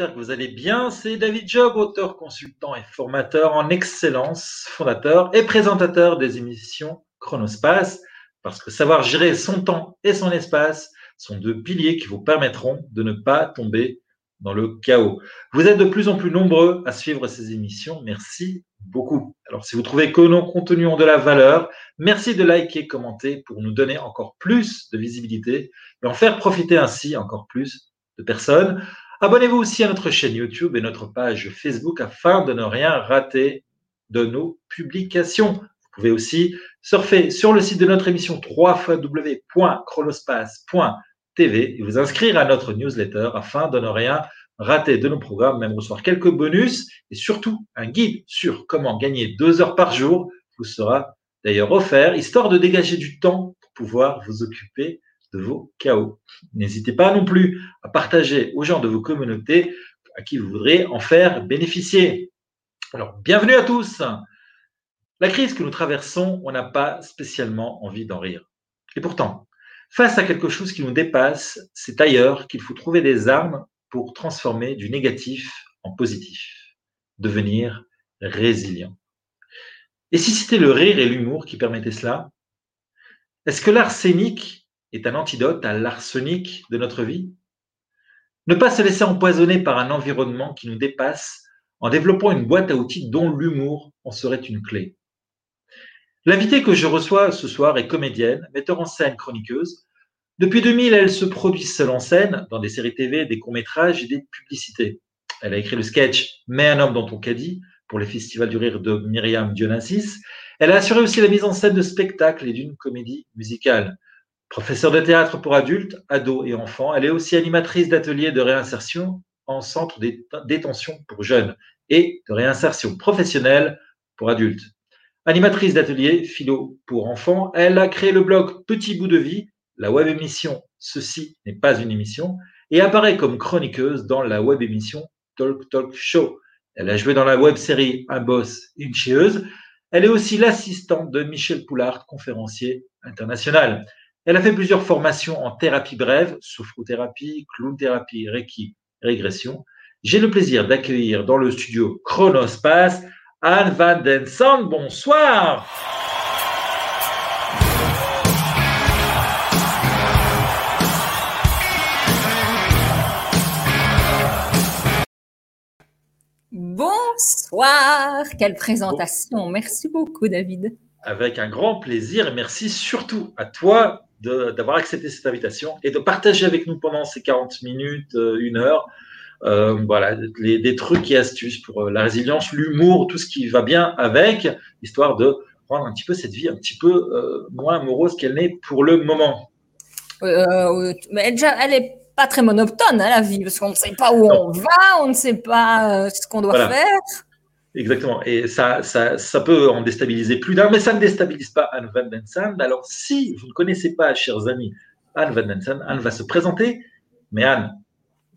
Que vous allez bien. C'est David Job, auteur, consultant et formateur en excellence, fondateur et présentateur des émissions Chronospace, parce que savoir gérer son temps et son espace sont deux piliers qui vous permettront de ne pas tomber dans le chaos. Vous êtes de plus en plus nombreux à suivre ces émissions. Merci beaucoup. Alors, si vous trouvez que nos contenus ont de la valeur, merci de liker, commenter pour nous donner encore plus de visibilité et en faire profiter ainsi encore plus de personnes. Abonnez-vous aussi à notre chaîne YouTube et notre page Facebook afin de ne rien rater de nos publications. Vous pouvez aussi surfer sur le site de notre émission www.chronospace.com TV et vous inscrire à notre newsletter afin de ne rien rater de nos programmes, même recevoir quelques bonus et surtout un guide sur comment gagner deux heures par jour vous sera d'ailleurs offert, histoire de dégager du temps pour pouvoir vous occuper de vos chaos. N'hésitez pas non plus à partager aux gens de vos communautés à qui vous voudrez en faire bénéficier. Alors, bienvenue à tous. La crise que nous traversons, on n'a pas spécialement envie d'en rire. Et pourtant, Face à quelque chose qui nous dépasse, c'est ailleurs qu'il faut trouver des armes pour transformer du négatif en positif, devenir résilient. Et si c'était le rire et l'humour qui permettaient cela, est-ce que l'arsenic est un antidote à l'arsenic de notre vie Ne pas se laisser empoisonner par un environnement qui nous dépasse en développant une boîte à outils dont l'humour en serait une clé. L'invitée que je reçois ce soir est comédienne, metteur en scène, chroniqueuse. Depuis 2000, elle se produit seule en scène, dans des séries TV, des courts-métrages et des publicités. Elle a écrit le sketch Mais un homme dans ton caddie pour les festivals du rire de Myriam Dionassis. Elle a assuré aussi la mise en scène de spectacles et d'une comédie musicale. Professeure de théâtre pour adultes, ados et enfants, elle est aussi animatrice d'ateliers de réinsertion en centre de détention pour jeunes et de réinsertion professionnelle pour adultes. Animatrice d'atelier philo pour enfants, elle a créé le blog Petit bout de vie, la web émission Ceci n'est pas une émission, et apparaît comme chroniqueuse dans la web émission Talk Talk Show. Elle a joué dans la web série Un boss, une chieuse. Elle est aussi l'assistante de Michel Poulard, conférencier international. Elle a fait plusieurs formations en thérapie brève, sophrothérapie, clown-thérapie, reiki, régression. J'ai le plaisir d'accueillir dans le studio Chronospace Anne Van Den Sand, bonsoir. Bonsoir, quelle présentation. Merci beaucoup, David. Avec un grand plaisir et merci surtout à toi d'avoir accepté cette invitation et de partager avec nous pendant ces 40 minutes, euh, une heure, euh, voilà, des trucs et astuces pour euh, la résilience, l'humour, tout ce qui va bien avec, histoire de rendre un petit peu cette vie un petit peu euh, moins morose qu'elle n'est pour le moment. mais déjà, elle est pas très monotone, hein, la vie, parce qu'on ne sait pas où on va, on ne sait pas ce qu'on doit faire. Exactement. Et ça, ça, ça, peut en déstabiliser plus d'un, mais ça ne déstabilise pas Anne Van Den Sand. Alors, si vous ne connaissez pas, chers amis, Anne Van Den Sand, Anne va se présenter. Mais Anne,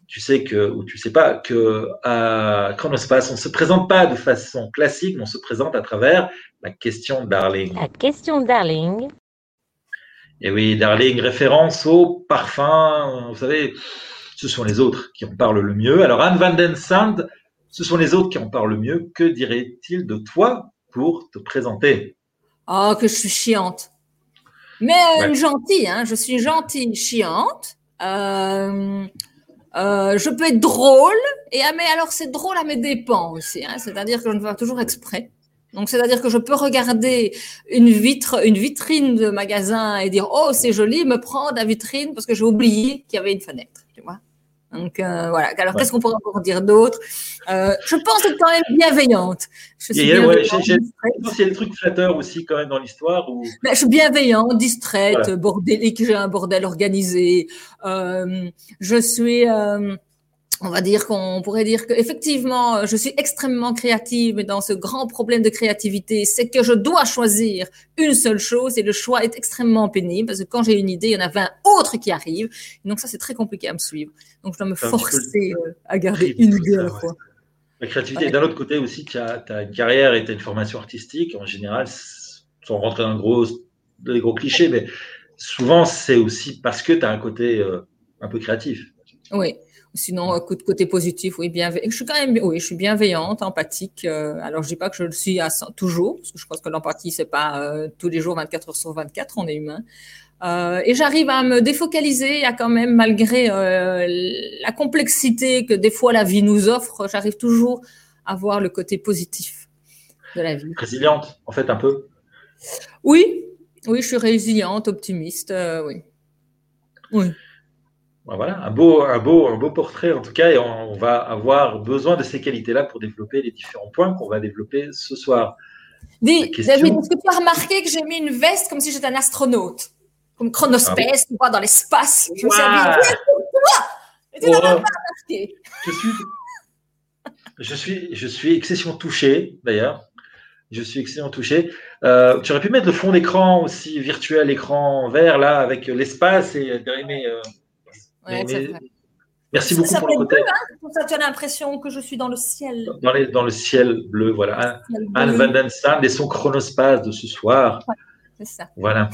tu sais que, ou tu sais pas, que à Chronospace, on ne se présente pas de façon classique, mais on se présente à travers la question Darling. La question Darling. Et oui, Darling, référence au parfum. Vous savez, ce sont les autres qui en parlent le mieux. Alors, Anne Van Den Sand, ce sont les autres qui en parlent le mieux. Que dirait-il de toi pour te présenter? Oh, que je suis chiante. Mais euh, gentille, hein. je suis gentille, chiante. Euh, euh, je peux être drôle, et ah, mais alors c'est drôle à mes dépens aussi, hein, c'est-à-dire que je ne fais pas toujours exprès. Donc c'est-à-dire que je peux regarder une vitre, une vitrine de magasin et dire oh c'est joli, me prendre la vitrine parce que j'ai oublié qu'il y avait une fenêtre, tu vois. Donc euh, voilà. Alors qu'est-ce qu'on pourrait encore dire d'autre? Euh, Je pense être quand même bienveillante. Je suis bienveillante, il y a des trucs flatteurs aussi quand même dans l'histoire. Ben, je suis bienveillante, distraite, bordélique, j'ai un bordel organisé. Euh, je suis on va dire qu'on pourrait dire que effectivement, je suis extrêmement créative, mais dans ce grand problème de créativité, c'est que je dois choisir une seule chose et le choix est extrêmement pénible parce que quand j'ai une idée, il y en a 20 autres qui arrivent. Donc ça, c'est très compliqué à me suivre. Donc je dois me forcer euh, à garder une idée à la fois. La créativité. D'un autre côté aussi, tu as, une carrière et tu as une formation artistique. En général, sans rentrer dans gros, les gros clichés, mais souvent, c'est aussi parce que tu as un côté euh, un peu créatif Oui. Sinon, côté positif, oui, bien, je suis quand même, oui, je suis bienveillante, empathique. alors, je dis pas que je le suis à toujours, parce que je pense que l'empathie, c'est pas tous les jours, 24 heures sur 24, on est humain. Euh, et j'arrive à me défocaliser, à quand même, malgré euh, la complexité que des fois la vie nous offre, j'arrive toujours à voir le côté positif de la vie. Résiliente, en fait, un peu. Oui, oui, je suis résiliente, optimiste, euh, oui. Oui. Voilà, un beau, un, beau, un beau portrait en tout cas, et on, va avoir besoin de ces qualités-là pour développer les différents points qu'on va développer ce soir. Dis, David, est-ce que tu as remarqué que j'ai mis une veste comme si j'étais un astronaute? Comme chronospace, ah, dans l'espace. Je me suis je suis, je suis, je suis excessivement touché, d'ailleurs. Je suis excessivement touché. Euh, tu aurais pu mettre le fond d'écran aussi virtuel, écran vert, là, avec l'espace et mais, euh, Merci beaucoup pour le côté. Hein, ça, tu as l'impression que je suis dans le ciel. Dans, les, dans le ciel bleu, voilà. Anne Van Den et son chronospace de ce soir. c'est ça. Voilà.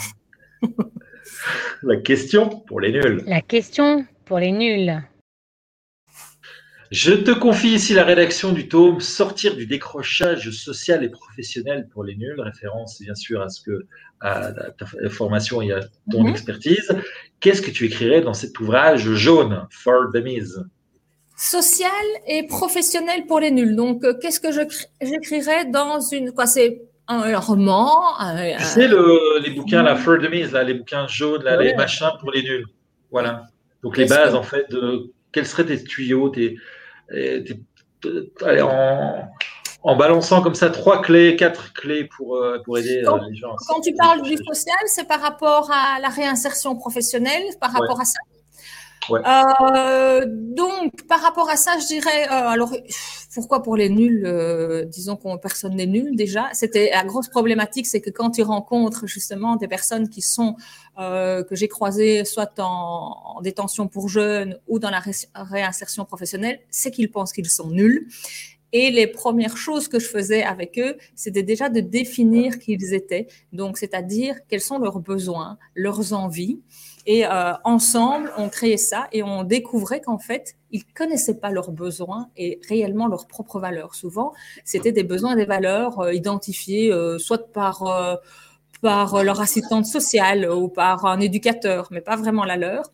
La question pour les nuls. La question pour les nuls. Je te confie ici la rédaction du tome Sortir du décrochage social et professionnel pour les nuls, référence bien sûr à ce que à ta formation et à ton mhm. expertise. Qu'est-ce que tu écrirais dans cet ouvrage jaune, For Dummies Social et professionnel pour les nuls. Donc, euh, qu'est-ce que j'écrirais dans une. Quoi, c'est un roman. tu sais, le, les bouquins, la Fur de mise, là, les bouquins jaunes, là, les machins pour les nuls. Voilà. Donc, les bases, en fait, de quels seraient tes tuyaux, tes, allez, en, en, balançant comme ça trois clés, quatre clés pour, euh, pour aider euh, les gens. Quand tu parles du social, c'est par rapport à la réinsertion professionnelle, par rapport à ça. Euh, donc, par rapport à ça, je dirais, euh, alors, pourquoi pour les nuls euh, Disons qu'on personne n'est nul déjà. C'était la grosse problématique, c'est que quand tu rencontres justement des personnes qui sont que j'ai croisées soit en, détention pour jeunes ou dans la réinsertion professionnelle, c'est qu'ils pensent qu'ils sont nuls. Et les premières choses que je faisais avec eux, c'était déjà de définir qui ils étaient. Donc, c'est-à-dire quels sont leurs besoins, leurs envies. Et euh, ensemble, on créait ça et on découvrait qu'en fait, ils connaissaient pas leurs besoins et réellement leurs propres valeurs. Souvent, c'était des besoins et des valeurs euh, identifiés euh, soit par par leur assistante sociale ou par un éducateur, mais pas vraiment la leur.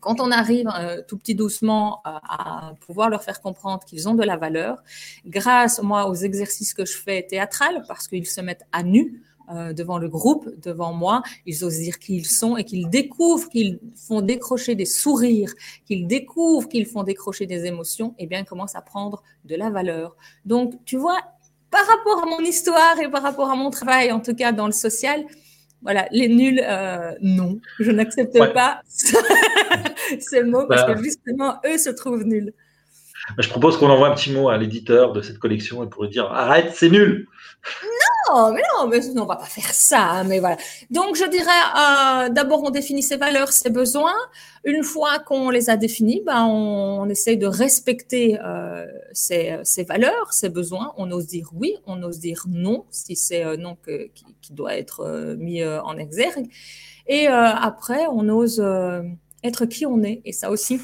Quand on arrive tout petit doucement à pouvoir leur faire comprendre qu'ils ont de la valeur, grâce moi aux exercices que je fais théâtral, parce qu'ils se mettent à nu, euh, devant le groupe, devant moi, ils osent dire qui ils sont et qu'ils découvrent qu'ils font décrocher des sourires, qu'ils découvrent qu'ils font décrocher des émotions, et eh bien, ils commencent à prendre de la valeur. Donc, tu vois, par rapport à mon histoire et par rapport à mon travail, en tout cas dans le social, voilà, les nuls, euh, non, je n'accepte pas ce mot parce que bah. justement, eux se trouvent nuls. Je propose qu'on envoie un petit mot à l'éditeur de cette collection et pour lui dire arrête, c'est nul. Non, mais non, mais on va pas faire ça. Hein, mais voilà. Donc je dirais euh, d'abord on définit ses valeurs, ses besoins. Une fois qu'on les a définis, ben on, essaye de respecter euh, ses, valeurs, ses besoins. On ose dire oui, on ose dire non si c'est euh, non qui, qui, doit être euh, mis euh, en exergue. Et après on ose être qui on est. Et ça aussi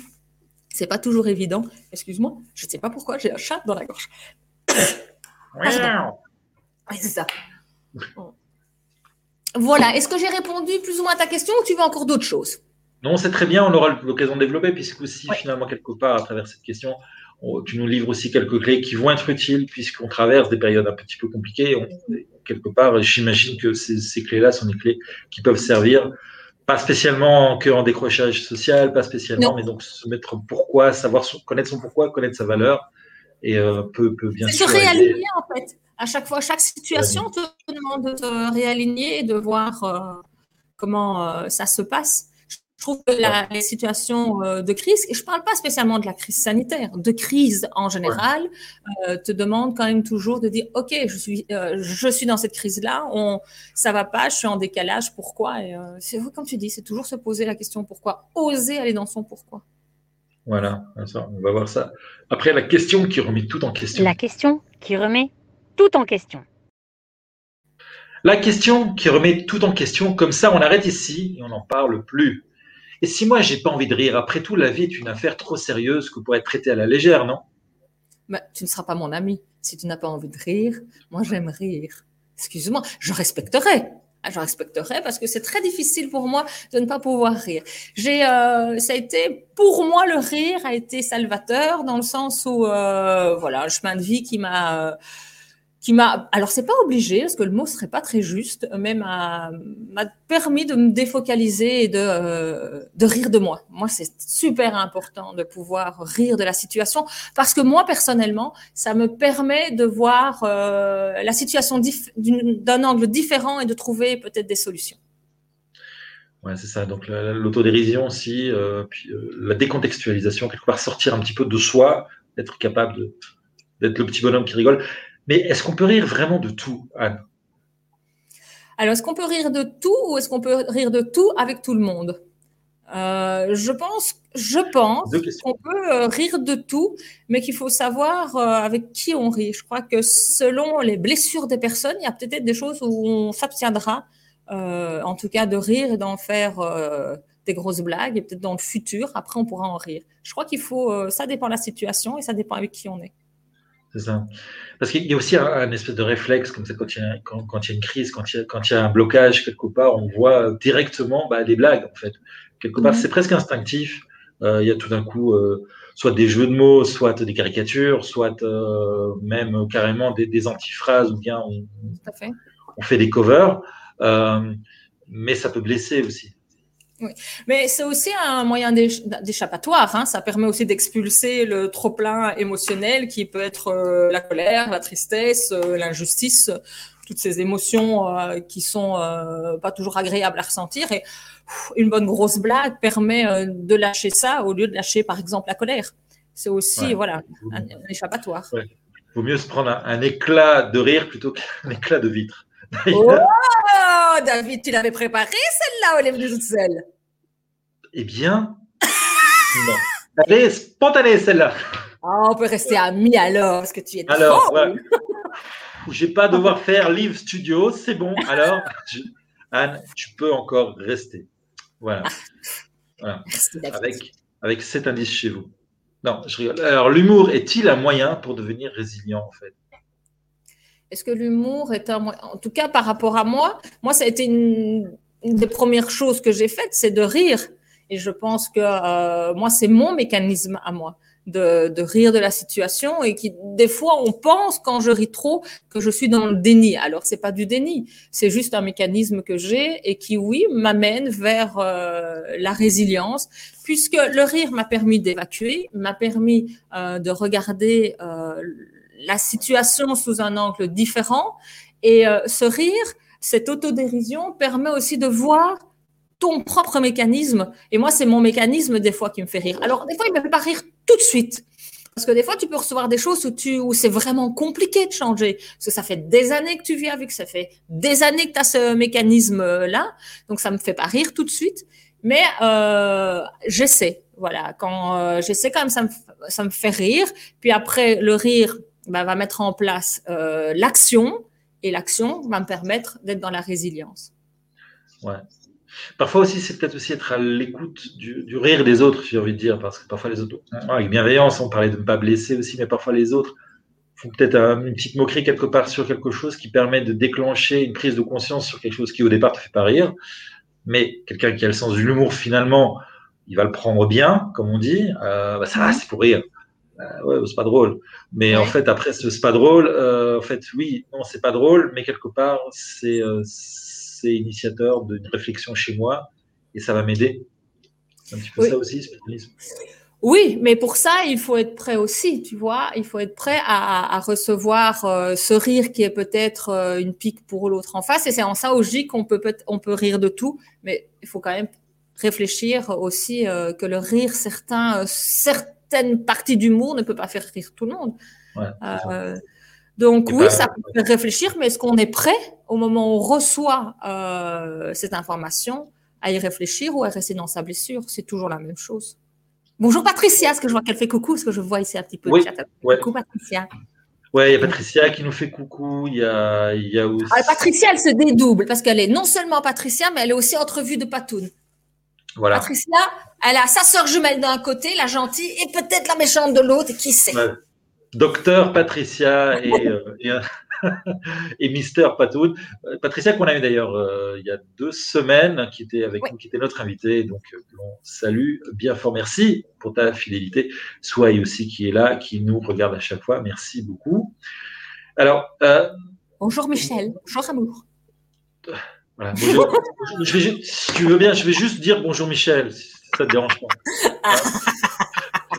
c'est pas toujours évident. Excuse-moi, je ne sais pas pourquoi, j'ai un chat dans la gorge. oui, c'est ça. Voilà, est-ce que j'ai répondu plus ou moins à ta question ou tu veux encore d'autres choses? Non, c'est très bien, on aura l'occasion de développer, puisque aussi, finalement, quelque part, à travers cette question, tu nous livres aussi quelques clés qui vont être utiles, puisqu'on traverse des périodes un petit peu compliquées. quelque part, j'imagine que ces, ces clés-là sont des clés qui peuvent servir pas spécialement que en décrochage social, pas spécialement, mais donc se mettre pourquoi, savoir connaître son pourquoi, connaître sa valeur et euh, peut, peut bien sûr. Se réaligner en fait. À chaque fois, chaque situation te demande de se réaligner et de voir euh, comment euh, ça se passe. Je trouve que la, les situations euh, de crise, et je ne parle pas spécialement de la crise sanitaire, de crise en général, euh, te demandent quand même toujours de dire, OK, je suis, euh, je suis dans cette crise-là, on, ça va pas, je suis en décalage, pourquoi Et c'est comme tu dis, c'est toujours se poser la question pourquoi, oser aller dans son pourquoi. Voilà, on va voir ça. Après, la question qui remet tout en question. La question qui remet tout en question. La question qui remet tout en question, comme ça on arrête ici et on n'en parle plus. Et si moi, j'ai pas envie de rire, après tout, la vie est une affaire trop sérieuse que pour être traitée à la légère, non? Mais tu ne seras pas mon ami si tu n'as pas envie de rire. Moi, j'aime rire. Excuse-moi, je respecterai. Ah, je respecterai parce que c'est très difficile pour moi de ne pas pouvoir rire. J'ai, euh, ça a été pour moi le rire a été salvateur dans le sens où euh, voilà un chemin de vie qui m'a euh, qui m'a, alors c'est pas obligé parce que le mot serait pas très juste, mais m'a, permis de me défocaliser et de, euh, de rire de moi. Moi, c'est super important de pouvoir rire de la situation parce que moi personnellement, ça me permet de voir euh, la situation d'un angle différent et de trouver peut-être des solutions. Ouais, c'est ça. Donc l'autodérision aussi, euh, la décontextualisation, quelque part sortir un petit peu de soi, être capable d'être le petit bonhomme qui rigole. Mais est-ce qu'on peut rire vraiment de tout, Anne? Alors, est-ce qu'on peut rire de tout ou est-ce qu'on peut rire de tout avec tout le monde? Euh, je pense, je pense qu'on peut euh, rire de tout, mais qu'il faut savoir euh, avec qui on rit. Je crois que selon les blessures des personnes, il y a peut-être des choses où on s'abstiendra, en tout cas de rire et d'en faire des grosses blagues, et peut-être dans le futur, après on pourra en rire. Je crois qu'il faut, ça dépend de la situation et ça dépend avec qui on est. C'est ça. Parce qu'il y a aussi un, espèce de réflexe, comme ça, quand il y a, quand, il y a une crise, quand il, y a, quand il y a un blocage quelque part, on voit directement bah, des blagues, en fait. Quelque part, mhm. c'est presque instinctif. Euh, il y a tout d'un coup euh, soit des jeux de mots, soit des caricatures, soit euh, même carrément des, des, antiphrases, ou bien on, on fait des covers. mais ça peut blesser aussi. Oui. Mais c'est aussi un moyen d'échappatoire. Hein. Ça permet aussi d'expulser le trop-plein émotionnel qui peut être euh, la colère, la tristesse, euh, l'injustice, toutes ces émotions euh, qui sont pas toujours agréables à ressentir. Et une bonne grosse blague permet de lâcher ça au lieu de lâcher, par exemple, la colère. C'est aussi voilà un, échappatoire. Il vaut mieux se prendre un, éclat de rire plutôt qu'un éclat de vitre. Oh, David, tu l'avais préparée celle-là, Olive de sel Eh bien, non. Elle est spontanée celle-là. Oh, on peut rester amis alors, parce que tu es Alors, ouais. j'ai pas devoir faire live studio, c'est bon. Alors, Anne, tu peux encore rester. Voilà. voilà. Avec, avec cet indice chez vous. Non, je rigole. Alors, l'humour est-il un moyen pour devenir résilient, en fait? Est-ce que l'humour est un En tout cas, par rapport à moi, moi, ça a été une, des premières choses que j'ai faites, c'est de rire. Et je pense que euh, moi, c'est mon mécanisme à moi. De, de, rire de la situation et qui des fois on pense quand je ris trop que je suis dans le déni alors c'est pas du déni c'est juste un mécanisme que j'ai et qui oui m'amène vers euh, la résilience puisque le rire m'a permis d'évacuer m'a permis euh, de regarder euh, la situation sous un angle différent. Et euh, ce rire, cette autodérision permet aussi de voir ton propre mécanisme. Et moi, c'est mon mécanisme des fois qui me fait rire. Alors, des fois, il ne me fait pas rire tout de suite. Parce que des fois, tu peux recevoir des choses où, tu, où c'est vraiment compliqué de changer. Parce que ça fait des années que tu vis avec, ça fait des années que tu as ce mécanisme-là. Donc, ça me fait pas rire tout de suite. Mais euh, j'essaie. Voilà, quand euh, j'essaie quand même, ça me, ça me fait rire. Puis après, le rire, bah, va mettre en place euh, l'action et l'action va me permettre d'être dans la résilience. Ouais. Parfois aussi, c'est peut-être aussi être à l'écoute du, rire des autres, j'ai envie de dire, parce que parfois les autres, avec bienveillance, on parlait de ne pas blesser aussi, mais parfois les autres font peut-être une petite moquerie quelque part sur quelque chose qui permet de déclencher une prise de conscience sur quelque chose qui au départ te fait pas rire. Mais quelqu'un qui a le sens de l'humour, finalement, il va le prendre bien, comme on dit, euh, bah, ça, c'est pour rire. Euh, ouais, c'est pas drôle. Mais en fait, après, c'est pas drôle. Euh, en fait, oui, non, c'est pas drôle, mais quelque part, c'est euh, initiateur d'une réflexion chez moi et ça va m'aider. Un petit peu ça aussi. Oui, mais pour ça, il faut être prêt aussi, tu vois. Il faut être prêt à, à recevoir ce rire qui est peut-être une pique pour l'autre en face. Et c'est en ça aussi qu'on peut, peut, on peut rire de tout, mais il faut quand même réfléchir aussi que le rire, certains, certains certaine partie d'humour ne peut pas faire rire tout le monde. Euh, donc oui, ça peut réfléchir, mais est-ce qu'on est prêt au moment où on reçoit euh, cette information à y réfléchir ou à rester dans sa blessure? C'est toujours la même chose. Bonjour Patricia, est-ce que je vois qu'elle fait coucou? Est-ce que je vois ici un petit peu oui, chat? Coucou Patricia. Oui, il y a Patricia qui nous fait coucou. Il y a, il y a aussi... Ah, Patricia, elle se dédouble parce qu'elle est non seulement Patricia, mais elle est aussi entrevue de Patoun. Voilà. Patricia, elle a sa sœur jumelle d'un côté, la gentille, et peut-être la méchante de l'autre, qui sait. Docteur Patricia et, euh, et, Mister Patoun. Euh, Patricia qu'on a eu d'ailleurs euh, il y a deux semaines, qui était avec nous, qui était notre invité. Donc, on salue bien fort. Merci pour ta fidélité. Soyez aussi qui est là, qui nous regarde à chaque fois. Merci beaucoup. Alors. bonjour Michel. Bonjour Amour. Voilà, je vais, si tu veux bien, je vais juste dire bonjour Michel, si ça te dérange pas.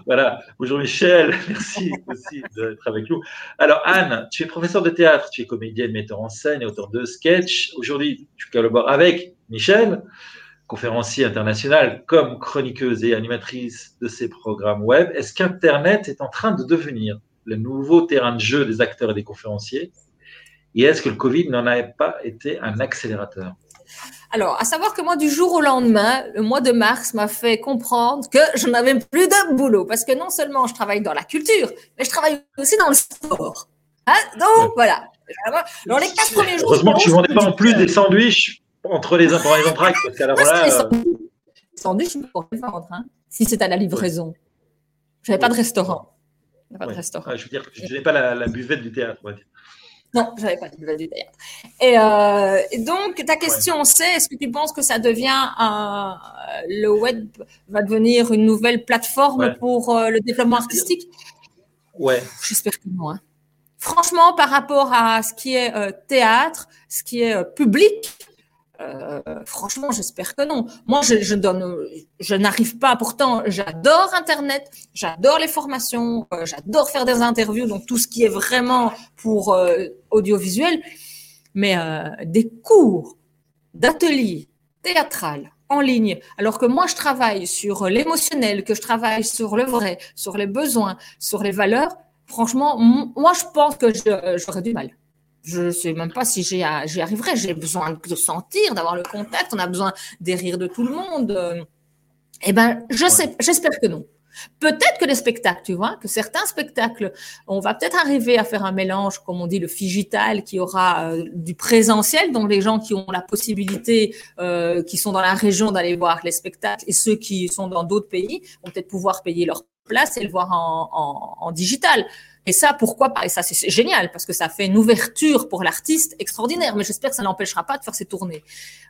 voilà, bonjour Michel, merci aussi d'être avec nous. Alors Anne, tu es professeur de théâtre, tu es comédienne, metteur en scène et auteur de sketch. Aujourd'hui, tu collabores avec Michel, conférencier international, comme chroniqueuse et animatrice de ces programmes web. Est-ce qu'Internet est en train de devenir le nouveau terrain de jeu des acteurs et des conférenciers? Et est-ce que le Covid n'en a pas été un accélérateur? Alors, à savoir que moi, du jour au lendemain, le mois de mars m'a fait comprendre que je n'avais plus de boulot parce que non seulement je travaille dans la culture, mais je travaille aussi dans le sport. Hein? Donc, voilà. Alors, les quatre premiers jours. Heureusement que tu ne vendais pas en plus des sandwichs entre les, pour les entractes. Parce qu'alors là. Les sandwichs, je peux les vendre, hein, si c'est à la livraison. Je n'avais pas de restaurant. Pas de restaurant. Ah, je veux dire, je n'ai pas la, la, buvette du théâtre, on va dire. Non, pas nouvelles du théâtre. Et, euh, et, donc, ta question c'est, est-ce que tu penses que ça devient un, le web va devenir une nouvelle plateforme pour euh, le développement artistique? Ouais. J'espère que non. Hein. Franchement, par rapport à ce qui est euh, théâtre, ce qui est public, euh, franchement, j'espère que non. Moi, je, donne, je n'arrive pas. Pourtant, j'adore Internet, j'adore les formations, euh, j'adore faire des interviews, donc tout ce qui est vraiment pour euh, audiovisuel. Mais des cours d'ateliers théâtral en ligne, alors que moi, je travaille sur l'émotionnel, que je travaille sur le vrai, sur les besoins, sur les valeurs. Franchement, moi, je pense que j'aurais du mal. Je ne sais même pas si j'y arriverai. J'ai besoin de sentir, d'avoir le contact. On a besoin des rires de tout le monde. Eh ben, je sais, j'espère que non. Peut-être que les spectacles, tu vois, que certains spectacles, on va peut-être arriver à faire un mélange, comme on dit, le figital, qui aura euh, du présentiel, donc les gens qui ont la possibilité, euh, qui sont dans la région d'aller voir les spectacles, et ceux qui sont dans d'autres pays vont peut-être pouvoir payer leur place et le voir en, en, en digital. Et ça, pourquoi pas? Et ça, c'est génial parce que ça fait une ouverture pour l'artiste extraordinaire. Mais j'espère que ça n'empêchera pas de faire ses tournées.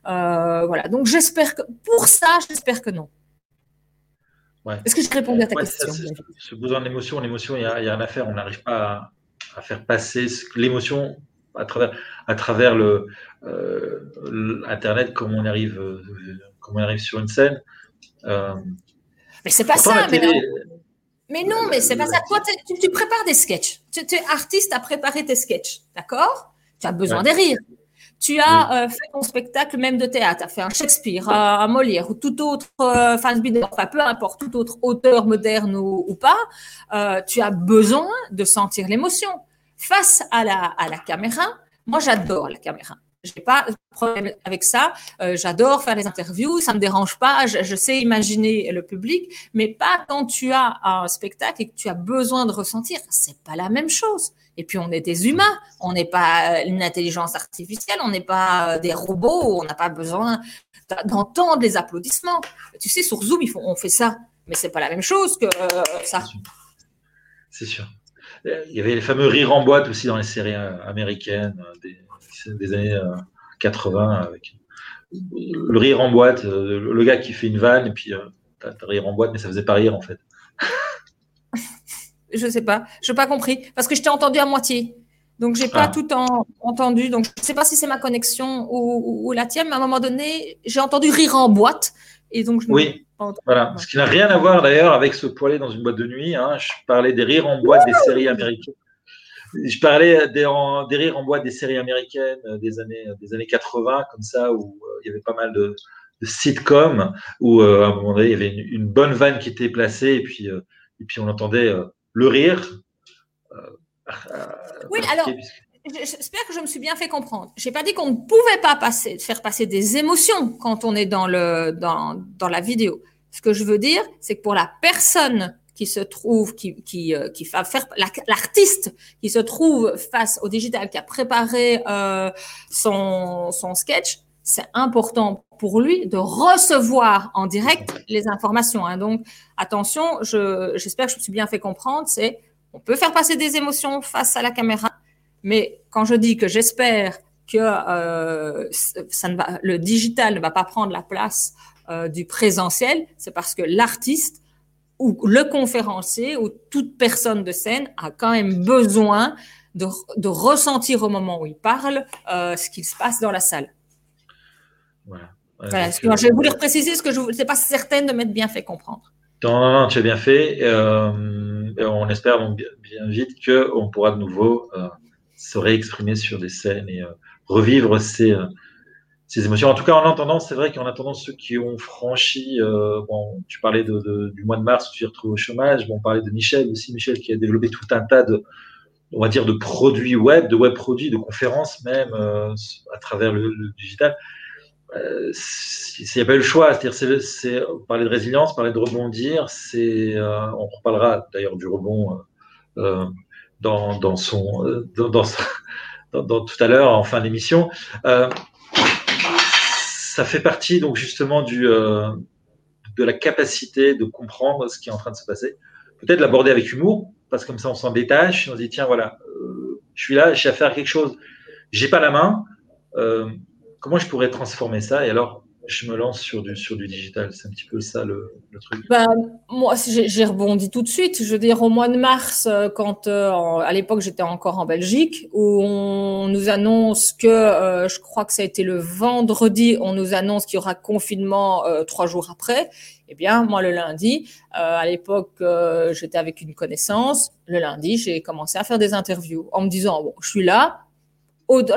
Euh, voilà. Donc j'espère que pour ça, j'espère que non. Est-ce que je répondu à ta question? Ce besoin d'émotion, l'émotion, il y, a, rien à faire. On n'arrive pas à, faire passer l'émotion à travers, à travers le, euh, Internet comme on arrive, euh, comme on arrive sur une scène. mais c'est pas ça. Mais mais non, mais c'est pas ça. Toi, tu, prépares des sketchs. Tu, es artiste à préparer tes sketchs, d'accord? Tu as besoin des rires. Tu as euh, fait ton spectacle même de théâtre, tu as fait un Shakespeare, un, Molière ou tout autre euh, enfin peu importe, tout autre auteur moderne ou, pas, euh, tu as besoin de sentir l'émotion. Face à la, à la caméra, moi j'adore la caméra. J'ai pas de problème avec ça. Euh, j'adore faire les interviews, ça me dérange pas. Je, sais imaginer le public, mais pas quand tu as un spectacle et que tu as besoin de ressentir. C'est pas la même chose. Et puis on est des humains, on n'est pas une intelligence artificielle, on n'est pas euh, des robots, on n'a pas besoin d'entendre les applaudissements. Tu sais, sur Zoom, on fait ça, mais c'est pas la même chose que euh, ça. C'est sûr. Il y avait les fameux rires en boîte aussi dans les séries américaines. Des années 80 euh, avec le rire en boîte, euh, le gars qui fait une vanne et puis euh, t'as rire en boîte, mais ça faisait pas rire en fait. je sais pas, je n'ai pas compris parce que je t'ai entendu à moitié. Donc, j'ai pas ah. tout entendu. Donc, je sais pas si c'est ma connexion ou, la tienne, mais à un moment donné, j'ai entendu rire en boîte. Et donc, je oui, voilà. Ce qui n'a rien à voir d'ailleurs avec ce poêlé dans une boîte de nuit. Hein. Je parlais des rires en boîte des séries américaines je parlais des, rires en boîte des séries américaines euh, des années, des années 80, comme ça, où euh, il y avait pas mal de, sitcoms, où euh, à un moment donné, il y avait une, bonne vanne qui était placée, et puis, et puis on entendait le rire. oui, alors. J'espère que je me suis bien fait comprendre. Je n'ai pas dit qu'on ne pouvait pas passer, faire passer des émotions quand on est dans, le, dans, dans la vidéo. Ce que je veux dire, c'est que pour la personne qui se trouve, qui, qui, euh, va faire l'artiste qui se trouve face au digital, qui a préparé euh, son, son sketch, c'est important pour lui de recevoir en direct les informations. Hein. Donc, attention, j'espère que je me suis bien fait comprendre, c'est on peut faire passer des émotions face à la caméra, mais quand je dis que j'espère que euh, ça ne va, le digital ne va pas prendre la place euh, du présentiel, c'est parce que l'artiste ou le conférencier ou toute personne de scène a quand même besoin de, de ressentir au moment où il parle euh, ce qu'il se passe dans la salle. Voilà. je vais vous préciser ce que je ne pas certaine de m'être bien fait comprendre. Non, non, non, tu as bien fait. Euh, on espère bien, vite qu'on pourra de nouveau euh, se réexprimer sur des scènes et euh, revivre ces, euh, ces émotions. En tout cas, en attendant, c'est vrai qu'en attendant, ceux qui ont franchi, euh, bon, tu parlais du mois de mars où tu te retrouves au chômage, bon, on parlait de Michel aussi, Michel qui a développé tout un tas de, on va dire, de produits web, de web produits, de conférences même euh, à travers le, digital. Euh, n'y pas le choix, c'est-à-dire, c'est, parler de résilience, parler de rebondir, c'est, euh, on reparlera d'ailleurs du rebond dans, dans son, dans, dans, dans, tout à l'heure en fin d'émission. Ça fait partie donc justement du, euh, de la capacité de comprendre ce qui est en train de se passer. Peut-être l'aborder avec humour, parce que comme ça on s'en détache, on se dit tiens voilà, euh, je suis là, j'ai à faire quelque chose, j'ai pas la main, euh, comment je pourrais transformer ça? Et alors je me lance sur du, sur du digital. C'est un petit peu ça le, truc. Bah, moi, j'ai rebondi tout de suite. Je veux dire, au mois de mars, euh, quand euh, à l'époque j'étais encore en Belgique, où on nous annonce que, euh, je crois que ça a été le vendredi, on nous annonce qu'il y aura confinement trois jours après. Eh bien, moi, le lundi, à l'époque, j'étais avec une connaissance. Le lundi, j'ai commencé à faire des interviews en me disant, bon, je suis là,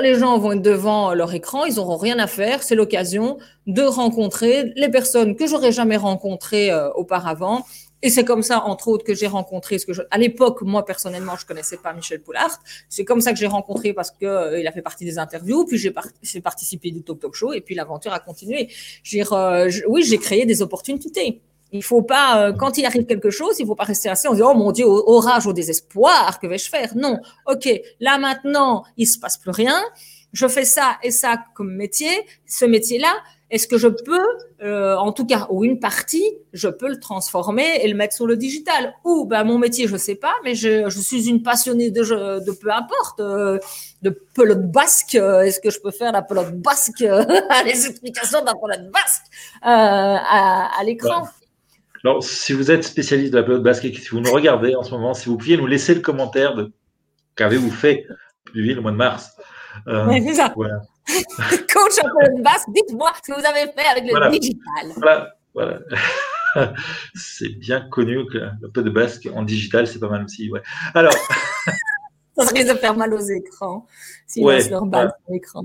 les gens vont être devant leur écran, ils n'auront rien à faire. C'est l'occasion de rencontrer les personnes que j'aurais jamais rencontrées euh, auparavant. Et c'est comme ça, entre autres, que j'ai rencontré ce que je... à l'époque, moi personnellement, je connaissais pas Michel Poulart. C'est comme ça que j'ai rencontré parce que euh, il a fait partie des interviews, puis j'ai, participé du Talk Talk Show, et puis l'aventure a continué. J'ai, euh, oui, j'ai créé des opportunités. Il faut pas, euh, quand il arrive quelque chose, il faut pas rester assis en disant, oh mon Dieu, orage au désespoir, que vais-je faire? Non. OK. Là, maintenant, il se passe plus rien. Je fais ça et ça comme métier. Ce métier-là, est-ce que je peux, euh, en tout cas, ou une partie, je peux le transformer et le mettre sur le digital? Ou, ben, mon métier, je sais pas, mais je, je suis une passionnée de, de peu importe, euh, de pelote basque. Est-ce que je peux faire la pelote basque, les explications de pelote basque à, à l'écran alors, si vous êtes spécialiste de la pelote basket, si vous nous regardez en ce moment, si vous pouviez nous laisser le commentaire de qu'avez-vous fait depuis le mois de mars? Euh, c'est ça. Voilà. Coach en pelote basque, dites-moi ce que vous avez fait avec le digital. Voilà, voilà. c'est bien connu que la pelote basque en digital, c'est pas mal aussi. Ouais. Alors. ça risque de faire mal aux écrans s'ils ouais, laissent leur balle sur l'écran.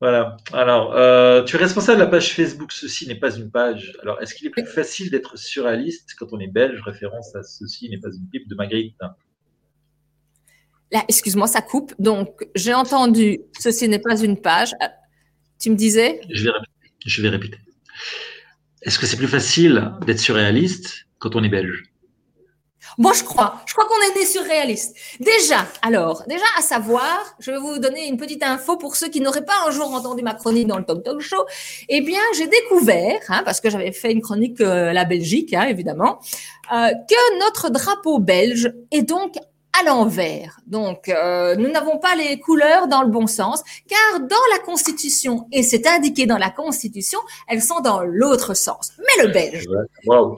Voilà. Alors, euh, tu es responsable de la page Facebook Ceci n'est pas une page. Alors, est-ce qu'il est plus facile d'être surréaliste quand on est belge Référence à Ceci n'est pas une pipe de Marguerite. Là, excuse-moi, ça coupe. Donc, j'ai entendu Ceci n'est pas une page. Euh, tu me disais? Je vais répéter. Je vais répéter. Est-ce que c'est plus facile d'être surréaliste quand on est belge? Moi, je crois. Je crois qu'on est des surréalistes. Déjà, alors, déjà à savoir, je vais vous donner une petite info pour ceux qui n'auraient pas un jour entendu ma chronique dans le Talk Talk Show. Eh bien, j'ai découvert, hein, parce que j'avais fait une chronique euh, la Belgique, hein, évidemment, euh, que notre drapeau belge est donc à l'envers. Donc, euh, nous n'avons pas les couleurs dans le bon sens, car dans la Constitution, et c'est indiqué dans la Constitution, elles sont dans l'autre sens. Mais le belge,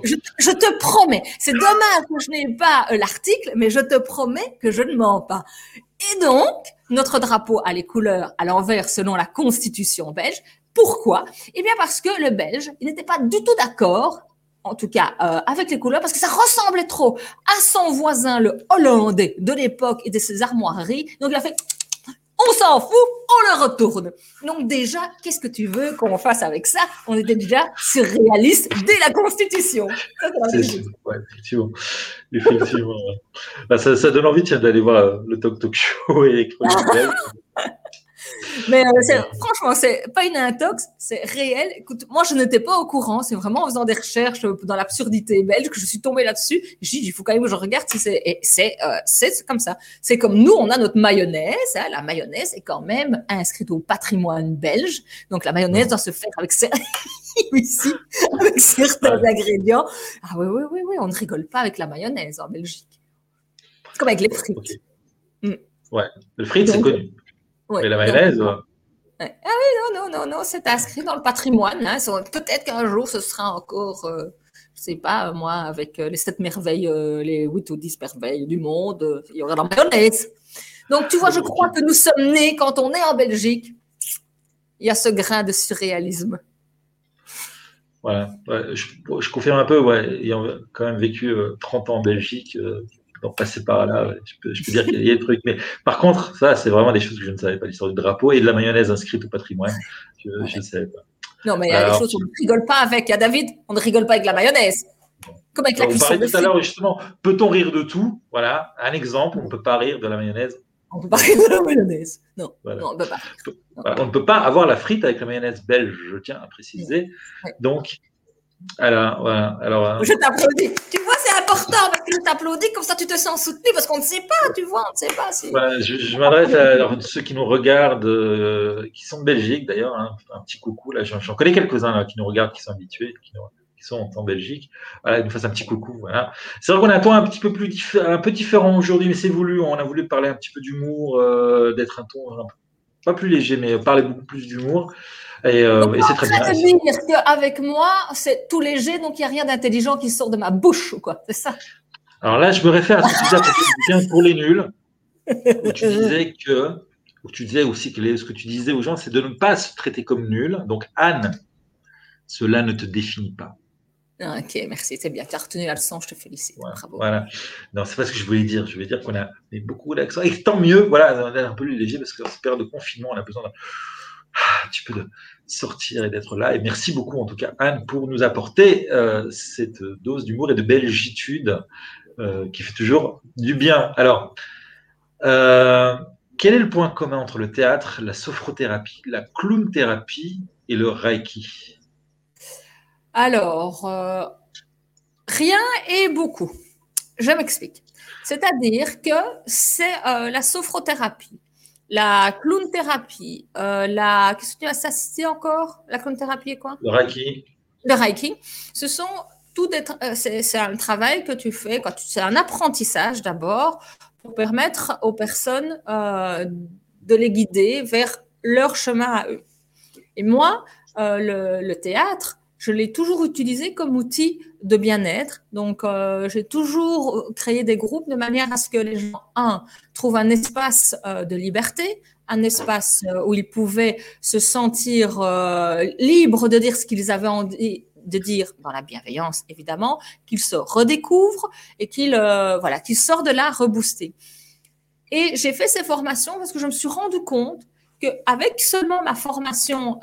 je, te promets, c'est dommage que je n'ai pas euh, l'article, mais je te promets que je ne mens pas. Et donc, notre drapeau a les couleurs à l'envers selon la Constitution belge. Pourquoi? Eh bien parce que le Belge, il n'était pas du tout d'accord en tout cas euh, avec les couleurs, parce que ça ressemblait trop à son voisin, le Hollandais de l'époque et de ses armoiries. Donc il a fait, on s'en fout, on le retourne. Donc déjà, qu'est-ce que tu veux qu'on fasse avec ça? On était déjà surréaliste dès la Constitution. Ça, ouais, effectivement. effectivement. bah, ça, ça, donne envie d'aller voir le Talk Talk Show et Mais euh, franchement, c'est pas une intox, c'est réel. Écoute, moi, je n'étais pas au courant. C'est vraiment en faisant des recherches dans l'absurdité belge que je suis tombée là-dessus. J'ai dit, il faut quand même que je regarde si c'est. Et c'est, euh, c'est comme ça. C'est comme nous, on a notre mayonnaise. Hein. la mayonnaise est quand même inscrite au patrimoine belge. Donc, la mayonnaise doit se faire avec, ici, avec certains ingrédients. Ah oui, oui, oui, oui, on ne rigole pas avec la mayonnaise en Belgique. Comme avec les frites. Mm. Ouais, le frites, c'est connu. Ouais, la mayonnaise, Ah oui, non, non, non, non, c'est inscrit dans le patrimoine. Hein. Peut-être qu'un jour, ce sera encore, euh, je sais pas, moi, avec euh, les sept merveilles, euh, les huit ou dix merveilles du monde, il y aura la mayonnaise. Donc, tu vois, je crois que nous sommes nés quand on est en Belgique. Il y a ce grain de surréalisme. Voilà, je, confirme un peu, ouais, ayant quand même vécu 30 ans en Belgique, donc passer par là, je, peux, dire qu'il y a des trucs. Mais par contre, ça, c'est vraiment des choses que je ne savais pas, l'histoire du drapeau et de la mayonnaise inscrite au patrimoine. Je ne savais pas. Non, mais il y a des choses qu'on ne rigole pas avec. Il y a David, on ne rigole pas avec la mayonnaise. Comme avec la On parlait tout à l'heure, justement, peut-on rire de tout? Voilà, un exemple, on ne peut pas rire de la mayonnaise. On ne peut pas rire de la mayonnaise. Non, non on ne peut pas. on ne peut pas avoir la frite avec la mayonnaise belge, je tiens à préciser. Donc, alors, voilà. Alors, euh, Je t'applaudis. Tu vois, important parce que t'applaudis, comme ça tu te sens soutenu parce qu'on ne sait pas, tu vois, on ne sait pas. je, m'adresse à ceux qui nous regardent, euh, qui sont de Belgique d'ailleurs, hein. un petit coucou. Là, j'en connais quelques-uns qui nous regardent, qui sont habitués, qui, sont en Belgique. Voilà, ils nous fassent un petit coucou. Voilà. C'est vrai qu'on a un ton un petit peu plus un peu différent aujourd'hui, mais c'est voulu. On a voulu parler un petit peu d'humour, euh, d'être un ton pas plus léger, mais parler beaucoup plus d'humour. Et, euh, et c'est très bien. dire qu'avec moi, c'est tout léger, donc il n'y a rien d'intelligent qui sort de ma bouche, quoi. C'est ça? Alors là, je me réfère à ce que tu disais bien pour les nuls, où tu disais que, où tu disais aussi que ce que tu disais aux gens, c'est de ne pas se traiter comme nul. Donc Anne, cela ne te définit pas. Ah, ok, merci, c'est bien. Tu as retenu la leçon, je te félicite. Bravo. Voilà. Non, c'est pas ce que je voulais dire. Je voulais dire qu'on a beaucoup d'accent. Et tant mieux, voilà, on est un peu léger parce que dans cette période de confinement, on a besoin d'un un petit peu sortir et d'être là. Et merci beaucoup, en tout cas, Anne, pour nous apporter euh, cette dose d'humour et de belgitude euh, qui fait toujours du bien. Alors, euh, quel est le point commun entre le théâtre, la sophrothérapie, la clown-thérapie et le reiki? Alors, rien et beaucoup. Je m'explique. C'est-à-dire que c'est la sophrothérapie la clown thérapie, euh, la qu'est-ce que tu as assisté encore La clown thérapie est quoi? Le reiki. Le reiki. Ce sont tout euh, c'est un travail que tu fais quand c'est un apprentissage d'abord pour permettre aux personnes euh, de les guider vers leur chemin à eux. Et moi, le, théâtre, je l'ai toujours utilisé comme outil de bien-être. Donc, euh, j'ai toujours créé des groupes de manière à ce que les gens, un, trouvent un espace euh, de liberté, un espace euh, où ils pouvaient se sentir libres de dire ce qu'ils avaient envie de dire dans la bienveillance, évidemment, qu'ils se redécouvrent et qu'ils voilà, qu'ils sortent de là reboostés. Et j'ai fait ces formations parce que je me suis rendu compte qu'avec seulement ma formation